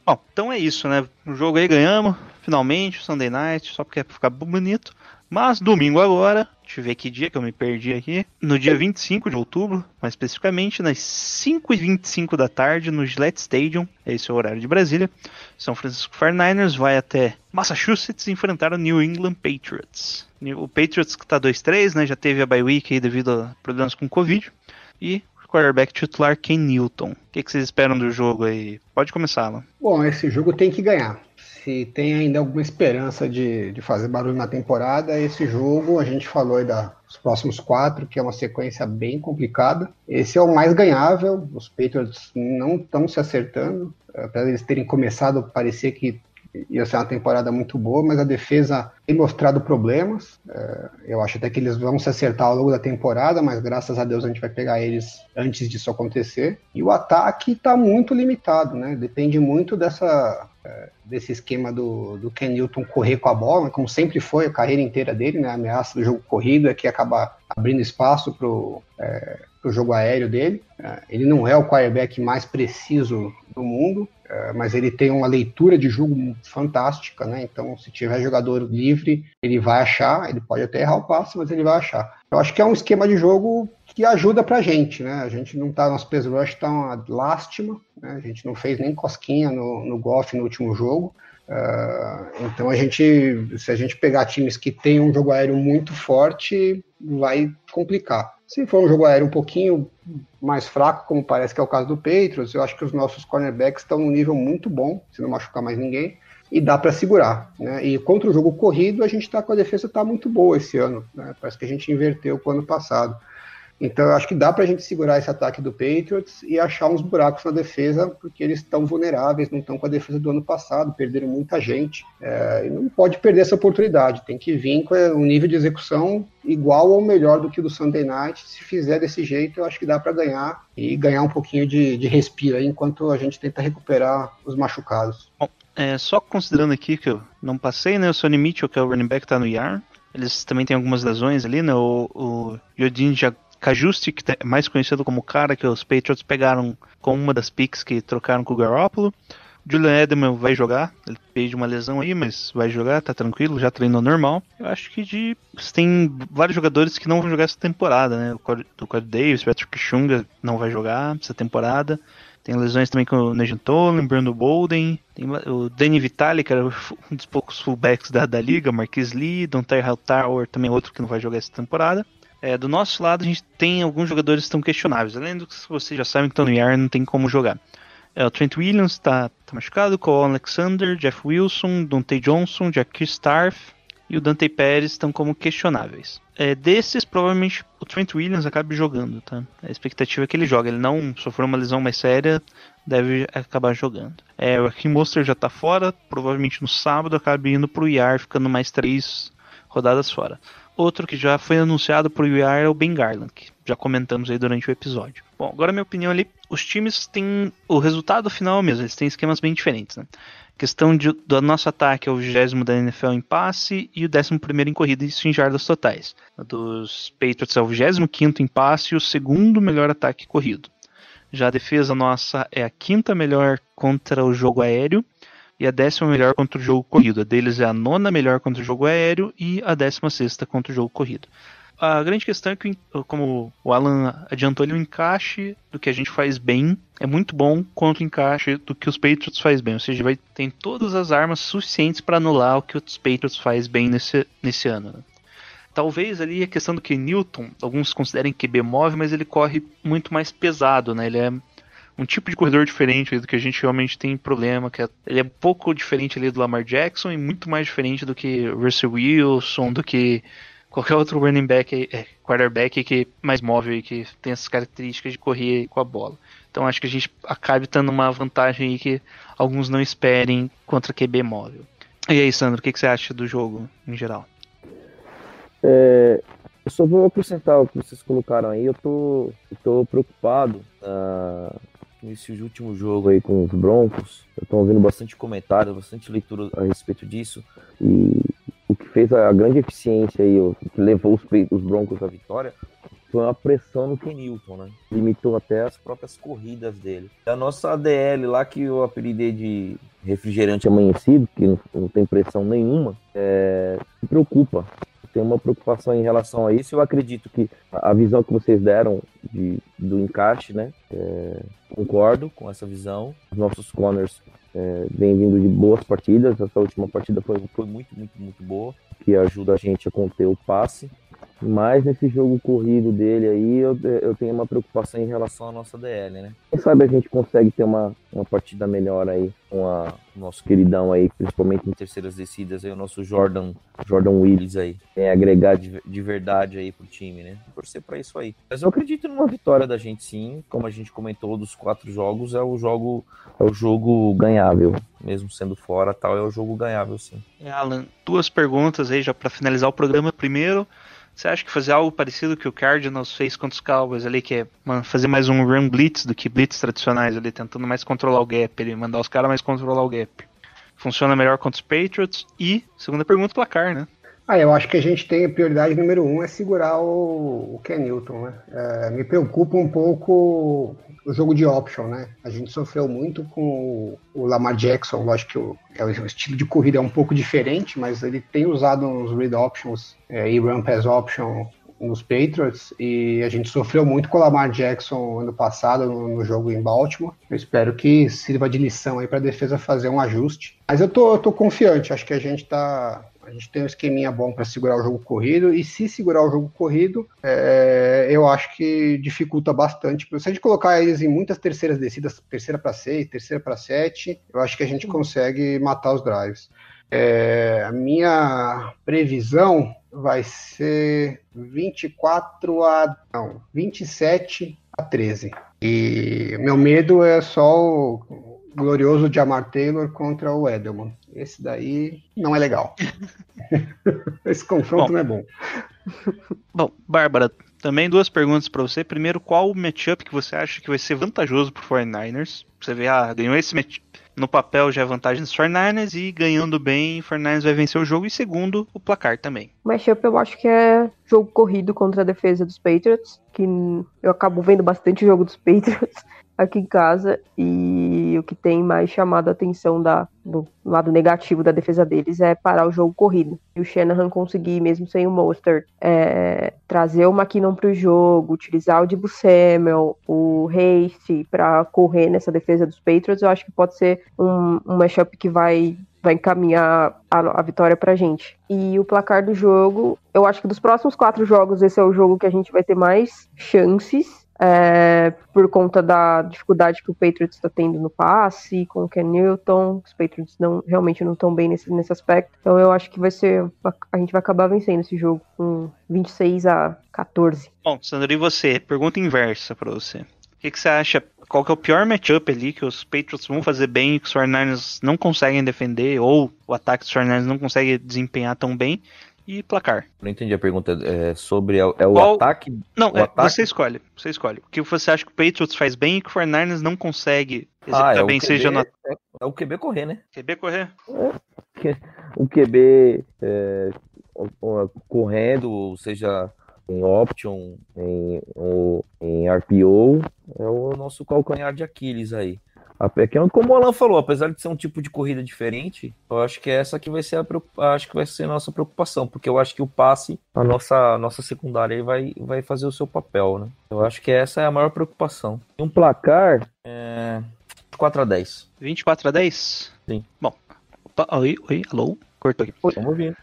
Bom, então é isso, né? O jogo aí ganhamos, finalmente, Sunday Night, só porque é pra ficar bonito. Mas domingo agora, deixa eu ver que dia que eu me perdi aqui. No dia 25 de outubro, mais especificamente, nas 5h25 da tarde, no Gillette Stadium, esse é o horário de Brasília. São Francisco 49ers vai até Massachusetts enfrentar o New England Patriots. O Patriots que tá 2-3, né? Já teve a bye week aí devido a problemas com Covid. E o quarterback titular Ken Newton. O que, que vocês esperam do jogo aí? Pode começar, Alan. Bom, esse jogo tem que ganhar. Se tem ainda alguma esperança de, de fazer barulho na temporada, esse jogo, a gente falou aí dos próximos quatro, que é uma sequência bem complicada. Esse é o mais ganhável, os Patriots não estão se acertando, apesar de eles terem começado, parecia que ia ser uma temporada muito boa, mas a defesa tem mostrado problemas. É, eu acho até que eles vão se acertar ao longo da temporada, mas graças a Deus a gente vai pegar eles antes disso acontecer. E o ataque está muito limitado, né? Depende muito dessa é, desse esquema do, do Ken Newton correr com a bola, como sempre foi a carreira inteira dele, né? A ameaça do jogo corrido é que acaba abrindo espaço para o é, jogo aéreo dele. É, ele não é o quarterback mais preciso do mundo, mas ele tem uma leitura de jogo fantástica, né? Então, se tiver jogador livre, ele vai achar, ele pode até errar o passe, mas ele vai achar. Eu acho que é um esquema de jogo que ajuda pra gente, né? A gente não tá, nosso pass rush tá uma lástima, né? A gente não fez nem cosquinha no, no golfe no último jogo. Uh, então a gente, se a gente pegar times que tem um jogo aéreo muito forte, vai complicar. Se for um jogo aéreo um pouquinho mais fraco, como parece que é o caso do Patriots, eu acho que os nossos cornerbacks estão num nível muito bom, se não machucar mais ninguém, e dá para segurar. Né? E contra o jogo corrido, a gente está com a defesa tá muito boa esse ano. Né? Parece que a gente inverteu com o ano passado. Então eu acho que dá pra gente segurar esse ataque do Patriots e achar uns buracos na defesa, porque eles estão vulneráveis, não estão com a defesa do ano passado, perderam muita gente. É, e não pode perder essa oportunidade, tem que vir com um nível de execução igual ou melhor do que o do Sunday Night. Se fizer desse jeito, eu acho que dá para ganhar e ganhar um pouquinho de, de respiro aí, enquanto a gente tenta recuperar os machucados. Bom, é, só considerando aqui que eu não passei, né? O Sonny Mitchell, que é o running back, tá no IAR. Eles também têm algumas lesões ali, né? O, o Yodin Kajusti, que é mais conhecido como o cara que os Patriots pegaram com uma das picks que trocaram com o Garoppolo. Julian Edelman vai jogar, ele fez uma lesão aí, mas vai jogar, tá tranquilo, já treinou normal. Eu acho que de tem vários jogadores que não vão jogar essa temporada, né? O Corey Davis, Patrick Chunga não vai jogar essa temporada. Tem lesões também com o Nejan Tolan, Bruno Bolden, tem o Danny Vitali, que era um dos poucos fullbacks da, da liga, Marquis Lee, Dontai Tower, também outro que não vai jogar essa temporada. É, do nosso lado, a gente tem alguns jogadores que estão questionáveis. Além do que vocês já sabem que estão no IR, não tem como jogar. É, o Trent Williams está tá machucado, Cole Alexander, Jeff Wilson, Dante Johnson, Jack Starf e o Dante Pérez estão como questionáveis. É, desses, provavelmente o Trent Williams acabe jogando, tá? A expectativa é que ele jogue. Ele não sofreu uma lesão mais séria, deve acabar jogando. É, o Kim Monster já está fora, provavelmente no sábado acabe indo para o IAR, ficando mais três rodadas fora. Outro que já foi anunciado o IAR é o Ben Garland, que já comentamos aí durante o episódio. Bom, agora minha opinião ali, os times têm o resultado final é mesmo, eles têm esquemas bem diferentes, né? A questão de, do nosso ataque é o 20 da NFL em passe e o 11 em corrida, isso em jardas totais. A dos Patriots é o 25 em passe e o segundo melhor ataque corrido. Já a defesa nossa é a quinta melhor contra o jogo aéreo e a décima melhor contra o jogo corrido. A deles é a nona melhor contra o jogo aéreo e a décima sexta contra o jogo corrido a grande questão é que, como o Alan adiantou ali, o encaixe do que a gente faz bem é muito bom contra o encaixe do que os Patriots faz bem. Ou seja, vai ter todas as armas suficientes para anular o que os Patriots faz bem nesse, nesse ano. Né? Talvez ali a questão do que Newton, alguns considerem QB móvel, mas ele corre muito mais pesado, né? Ele é um tipo de corredor diferente do que a gente realmente tem problema, que é, ele é um pouco diferente ali do Lamar Jackson e muito mais diferente do que Russell Wilson, do que qualquer outro running back, é, quarterback que mais móvel e que tem essas características de correr com a bola. Então acho que a gente acabe tendo uma vantagem aí que alguns não esperem contra QB móvel. E aí, Sandro, o que, que você acha do jogo em geral? É, eu só vou acrescentar o que vocês colocaram aí. Eu tô, eu tô preocupado uh, nesse último jogo aí com os Broncos. Eu tô ouvindo bastante comentários, bastante leitura a respeito disso. E o que fez a grande eficiência aí, o que levou os, os Broncos à vitória, foi uma pressão no Kenilton, né? Limitou até as próprias corridas dele. A nossa ADL lá, que eu apelidei de refrigerante amanhecido, que não, não tem pressão nenhuma, é, se preocupa. Tem uma preocupação em relação a isso. Eu acredito que a visão que vocês deram de, do encaixe, né? É, concordo com essa visão. Os nossos corners é, vem vindo de boas partidas. Essa última partida foi, foi muito, muito, muito boa, que ajuda a gente a conter o passe. Mas nesse jogo corrido dele aí, eu, eu tenho uma preocupação em relação à nossa DL, né? Quem sabe a gente consegue ter uma, uma partida melhor aí com a, o nosso queridão aí, principalmente em terceiras descidas, aí, o nosso Jordan, Jordan Willis aí. É agregar de, de verdade aí pro time, né? Torcer para isso aí. Mas eu acredito numa vitória da gente sim, como a gente comentou dos quatro jogos, é o jogo é o jogo ganhável, mesmo sendo fora, tal, é o jogo ganhável sim. É, Alan, duas perguntas aí já para finalizar o programa. Primeiro, você acha que fazer algo parecido que o Cardinals fez contra os Cowboys ali, que é fazer mais um run blitz do que blitz tradicionais ali, tentando mais controlar o gap, ele mandar os caras mais controlar o gap. Funciona melhor contra os Patriots? E, segunda pergunta, placar, né? Ah, eu acho que a gente tem a prioridade número um é segurar o, o Ken Newton, né? É, me preocupa um pouco o jogo de option, né? A gente sofreu muito com o Lamar Jackson, lógico que o, é o estilo de corrida é um pouco diferente, mas ele tem usado uns read options é, e run pass option nos Patriots e a gente sofreu muito com o Lamar Jackson ano passado no, no jogo em Baltimore. Eu espero que sirva de lição aí para a defesa fazer um ajuste. Mas eu tô, eu tô confiante, acho que a gente tá a gente tem um esqueminha bom para segurar o jogo corrido, e se segurar o jogo corrido, é, eu acho que dificulta bastante. Se a gente colocar eles em muitas terceiras descidas, terceira para seis, terceira para sete, eu acho que a gente consegue matar os drives. É, a minha previsão vai ser 24 a. Não, 27 a 13. E meu medo é só o glorioso Jamar Taylor contra o Edelman. Esse daí não é legal. Esse confronto Bom. não é bom. Bom, Bárbara, também duas perguntas pra você. Primeiro, qual o matchup que você acha que vai ser vantajoso pro 49ers? Você vê, ah, ganhou esse matchup. No papel já é vantagem dos 49ers e ganhando bem, o 49ers vai vencer o jogo. E segundo, o placar também. Matchup eu acho que é jogo corrido contra a defesa dos Patriots, que eu acabo vendo bastante jogo dos Patriots aqui em casa e o que tem mais chamado a atenção da, do lado negativo da defesa deles é parar o jogo corrido. E o Shanahan conseguir, mesmo sem o Mostert, é, trazer o McKinnon para o jogo, utilizar o Dibu Samuel, o Hasty para correr nessa defesa dos Patriots, eu acho que pode ser um, um matchup que vai vai encaminhar a, a vitória pra gente. E o placar do jogo, eu acho que dos próximos quatro jogos, esse é o jogo que a gente vai ter mais chances. É, por conta da dificuldade que o Patriots está tendo no passe, com o Ken Newton, os Patriots não, realmente não estão bem nesse, nesse aspecto. Então eu acho que vai ser. A gente vai acabar vencendo esse jogo com 26 a 14. Bom, Sandro, e você? Pergunta inversa pra você. O que, que você acha? Qual que é o pior matchup ali que os Patriots vão fazer bem e que os 49ers não conseguem defender, ou o ataque dos 49ers não consegue desempenhar tão bem? E placar. Não entendi a pergunta. É sobre é, é o Qual- ataque? Não, O é, ataque? você escolhe. Você escolhe. O que você acha que o Patriots faz bem e que o 49ers não consegue Ah, executar é o bem, QB, seja no é, é o QB correr, né? QB correr? o QB é, correndo, seja em option, em, em RPO, é o nosso calcanhar de Aquiles aí. A- É como o Alan falou, apesar de ser um tipo de corrida diferente, eu acho que é essa que vai ser a, acho que vai ser a nossa preocupação, porque eu acho que o passe, a nossa, a nossa secundária aí vai, vai fazer o seu papel, né? Eu acho que essa é a maior preocupação. E um placar é 4 a 10 24 a 10? Sim. Bom. Opa, oi, oi, alô? Cortou aqui. Vamos ouvir.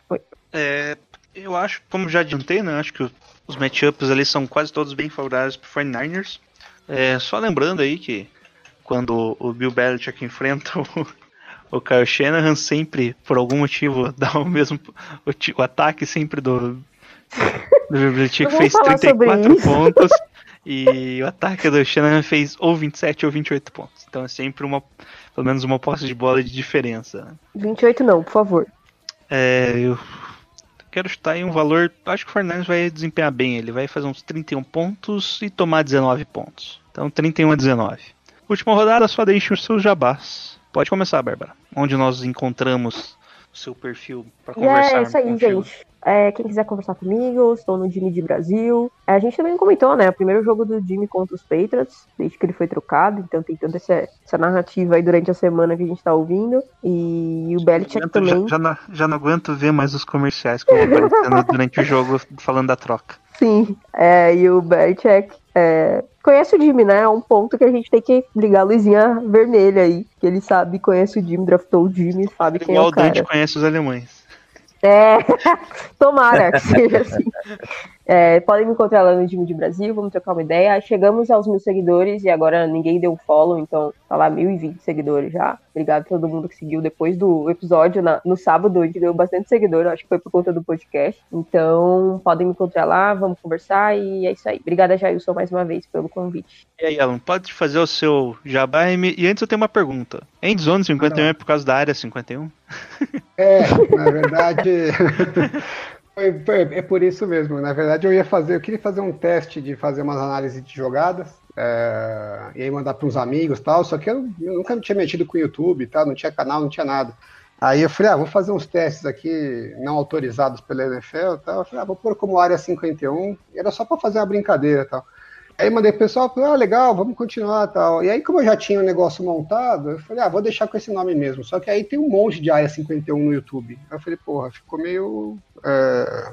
É, eu acho, como já adiantei, né? Acho que os matchups ali são quase todos bem favoráveis pro 49ers. É, só lembrando aí que quando o Bill Belichick enfrenta o, o Kyle Shanahan, sempre, por algum motivo, dá o mesmo. O, o ataque sempre do. Do Bill Belichick fez falar sobre 34 isso. pontos. E o ataque do Shanahan fez ou 27 ou 28 pontos. Então é sempre uma. Pelo menos uma posse de bola de diferença. né? 28 não, por favor. É, eu quero chutar aí um valor. Acho que o Fernandes vai desempenhar bem. Ele vai fazer uns 31 pontos e tomar 19 pontos. Então 31 a 19. Última rodada, só deixe os seus jabás. Pode começar, Bárbara. Onde nós encontramos o seu perfil para E conversar é isso aí, contigo. gente. É, quem quiser conversar comigo, estou no Jimmy de Brasil. É, a gente também comentou, né? O primeiro jogo do Jimmy contra os Patriots, desde que ele foi trocado. Então tem toda essa, essa narrativa aí durante a semana que a gente tá ouvindo. E o Belichick Já, também. já não, já não aguento ver mais os comerciais que aparecendo durante o jogo falando da troca. Sim, é, e o Belichick é, conhece o Jimmy, né? É um ponto que a gente tem que ligar a luzinha vermelha aí. Que ele sabe, conhece o Jimmy, draftou o Jimmy, sabe quem é Igual o o Dante cara. conhece os alemães. É, tomara que seja assim. É, podem me encontrar lá no Jimmy de Brasil, vamos trocar uma ideia. Chegamos aos mil seguidores e agora ninguém deu um follow, então tá lá 1020 seguidores já. Obrigado a todo mundo que seguiu depois do episódio na- no sábado, a gente deu bastante seguidor, acho que foi por conta do podcast. Então podem me encontrar lá, vamos conversar e é isso aí. Obrigada, Jailson, mais uma vez pelo convite. E aí, Alan, pode fazer o seu jabá e, me- e antes eu tenho uma pergunta. Endzone 51 é por causa da área 51? É, na verdade. foi- foi- é por isso mesmo. Na verdade, eu ia fazer, eu queria fazer um teste de fazer umas análises de jogadas. é, e aí mandar para uns amigos tal, só que eu, eu nunca tinha metido com o YouTube tal, não tinha canal, não tinha nada. Aí eu falei, ah, vou fazer uns testes aqui não autorizados pela NFL tal. Eu falei, ah, vou pôr como área 51. E era só para fazer uma brincadeira tal. Aí mandei pro pessoal, ah, legal, vamos continuar tal. E aí, como eu já tinha o negócio montado, eu falei, ah, vou deixar com esse nome mesmo. Só que aí tem um monte de área 51 no YouTube. Aí eu falei, porra, ficou meio é,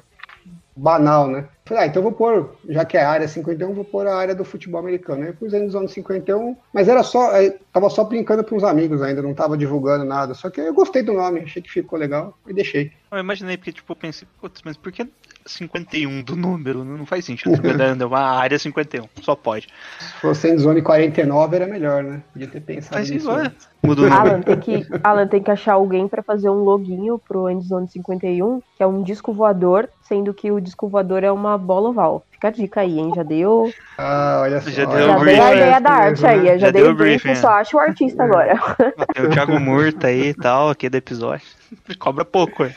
banal, né? Falei, ah, então vou pôr, já que é área 51, vou pôr a área do futebol americano. Aí eu pus aí nos anos 51, mas era só, tava só brincando com uns amigos ainda, não tava divulgando nada. Só que eu gostei do nome, achei que ficou legal e deixei. Eu imaginei porque, tipo, eu pensei, putz, mas por que 51 do número? Não faz sentido. É uma área 51, só pode. Se fosse em zone 49 era melhor, né? Podia ter pensado Mas nisso. igual, o número. Alan tem, que, Alan tem que achar alguém pra fazer um loginho pro Endzone 51, que é um disco voador, sendo que o disco voador é uma bola oval. Fica a dica aí, hein? Já deu, Ah, olha só. Já deu já o dei a briefing, ideia da arte aí. né? Já, Já dei deu o briefing, briefing, só acho o artista agora. Tem o Thiago Murta aí e tal, aqui do episódio. Cobra pouco, é.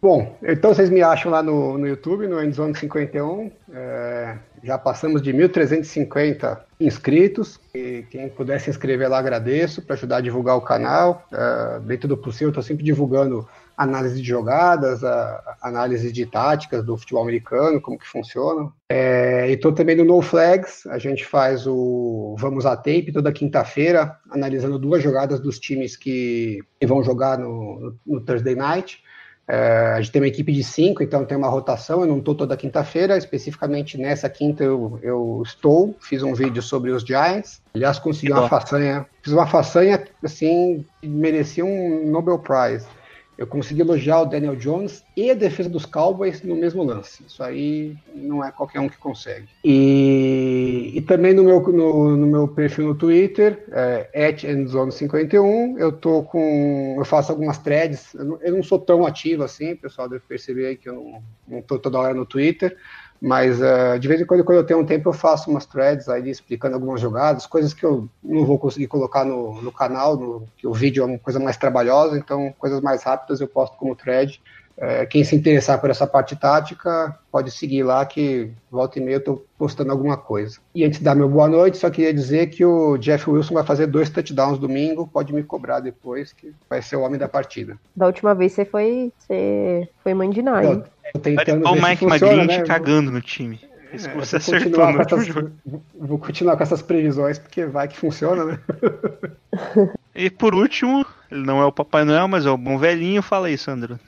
Bom, então vocês me acham lá no, no YouTube, no Endzone 51. É, já passamos de 1.350 inscritos. E quem puder se inscrever lá, agradeço para ajudar a divulgar o canal. É, dentro do possível, estou sempre divulgando análise de jogadas, a, a análise de táticas do futebol americano, como que funciona. É, e estou também no No Flags. A gente faz o Vamos a Tape toda quinta-feira, analisando duas jogadas dos times que, que vão jogar no, no, no Thursday Night. É, a gente tem uma equipe de cinco, então tem uma rotação. Eu não estou toda quinta-feira, especificamente nessa quinta eu, eu estou. Fiz um vídeo sobre os Giants. Aliás, consegui uma façanha. Fiz uma façanha assim, que merecia um Nobel Prize. Eu consegui elogiar o Daniel Jones e a defesa dos Cowboys no mesmo lance. Isso aí não é qualquer um que consegue. E, e também no meu, no, no meu perfil no Twitter, é, endzone51, eu tô com. Eu faço algumas threads. Eu não, eu não sou tão ativo assim, pessoal deve perceber que eu não, não tô toda hora no Twitter. Mas eh, de vez em quando, quando eu tenho um tempo, eu faço umas threads aí explicando algumas jogadas, coisas que eu não vou conseguir colocar no, no canal, no, que o vídeo é uma coisa mais trabalhosa, então coisas mais rápidas eu posto como thread. Eh, quem se interessar por essa parte tática, pode seguir lá que volta e meia eu tô postando alguma coisa. E antes de dar meu boa noite, só queria dizer que o Jeff Wilson vai fazer dois touchdowns domingo, pode me cobrar depois, que vai ser o homem da partida. Da última vez você foi, você foi mandinar, hein? Tô Vai tentando se Mike funciona, McGlinch né? cagando no time. Isso É, você vou acertou continuar no essas- jogo. vou- continuar com essas previsões, porque vai que funciona, né? E por último, ele não é o Papai Noel, mas é o bom velhinho. Fala aí, Sandro.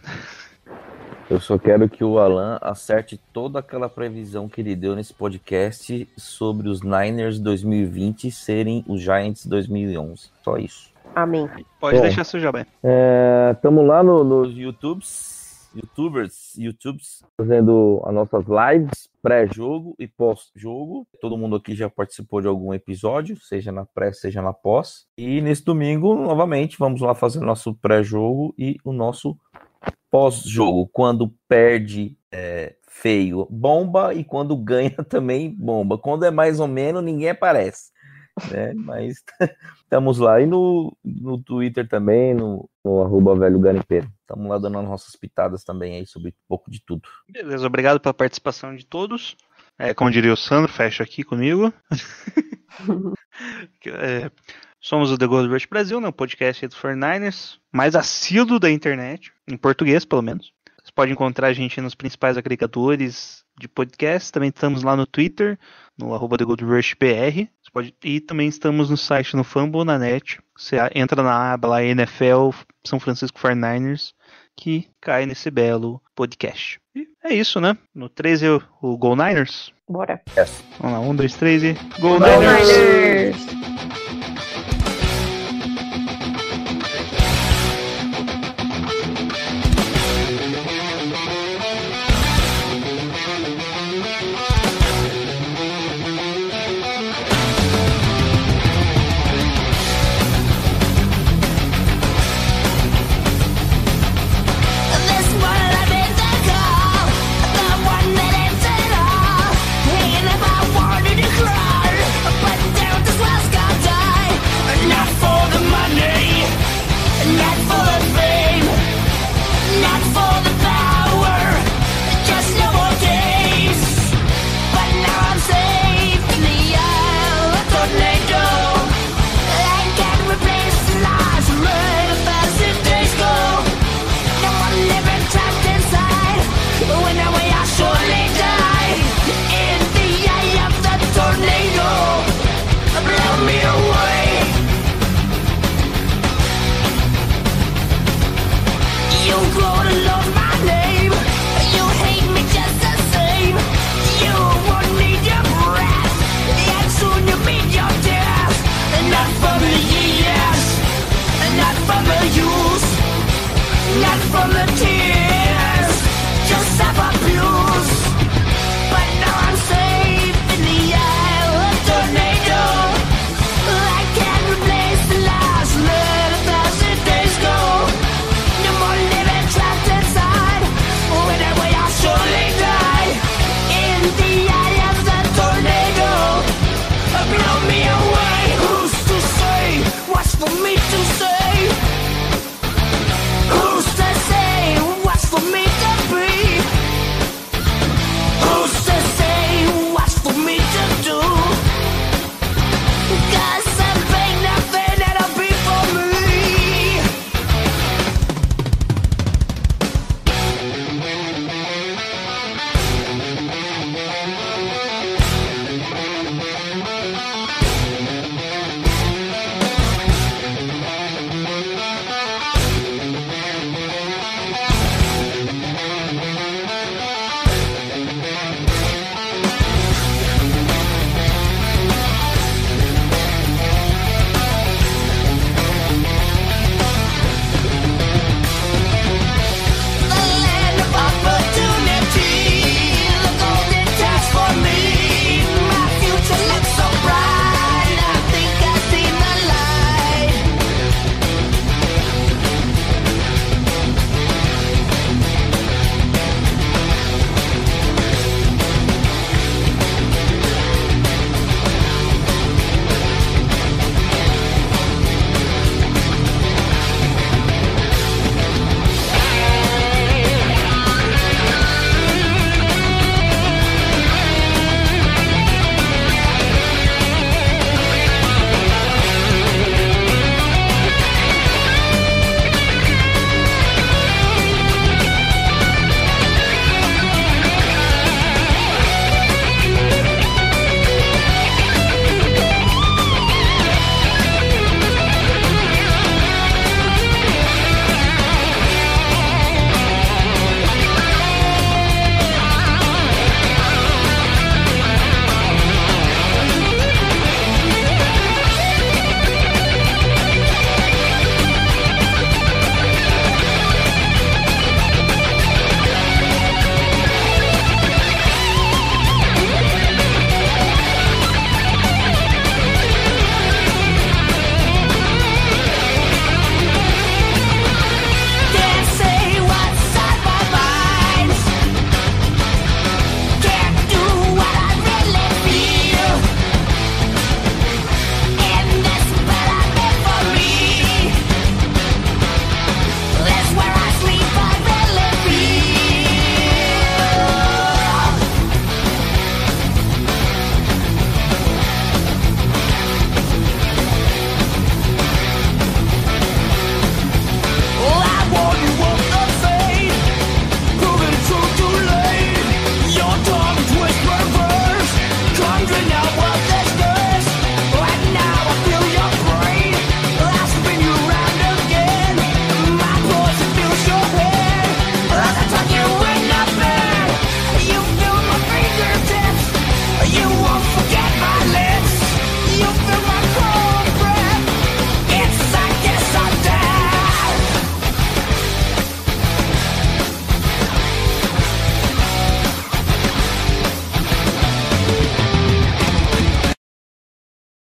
Eu só quero que o Alan acerte toda aquela previsão que ele deu nesse podcast sobre os Niners 2020 serem os Giants 2011. Só isso. Amém. Pode Bom. deixar seu jabé. Estamos lá no- nos YouTubes, YouTubers, YouTubes, fazendo as nossas lives pré-jogo e pós-jogo. Todo mundo aqui já participou de algum episódio, seja na pré, seja na pós. E nesse domingo, novamente, vamos lá fazer o nosso pré-jogo e o nosso pós-jogo. Quando perde, é, feio, bomba, e quando ganha também, bomba. Quando é mais ou menos, ninguém aparece. Né? Mas estamos lá. E no, no Twitter também, no, no arroba velho garimpeiro. Estamos lá dando as nossas pitadas também aí sobre um pouco de tudo. Beleza, obrigado pela participação de todos. É, como diria o Sandro, fecha aqui comigo. É, somos o The Gold Rush Brasil, né, o podcast dos 49ers, mais assíduo da internet, em português pelo menos. Você pode encontrar a gente nos principais agregadores de podcast, também estamos lá no Twitter, no arroba The Gold Rush BR, Você pode, e também estamos no site no Fumble na net, você entra na aba lá NFL São Francisco 49ers, que cai nesse belo podcast. E é isso, né? No 13 o, Go Niners. Bora. Vamos lá, um, dois, três e Go, Go Niners! Niners!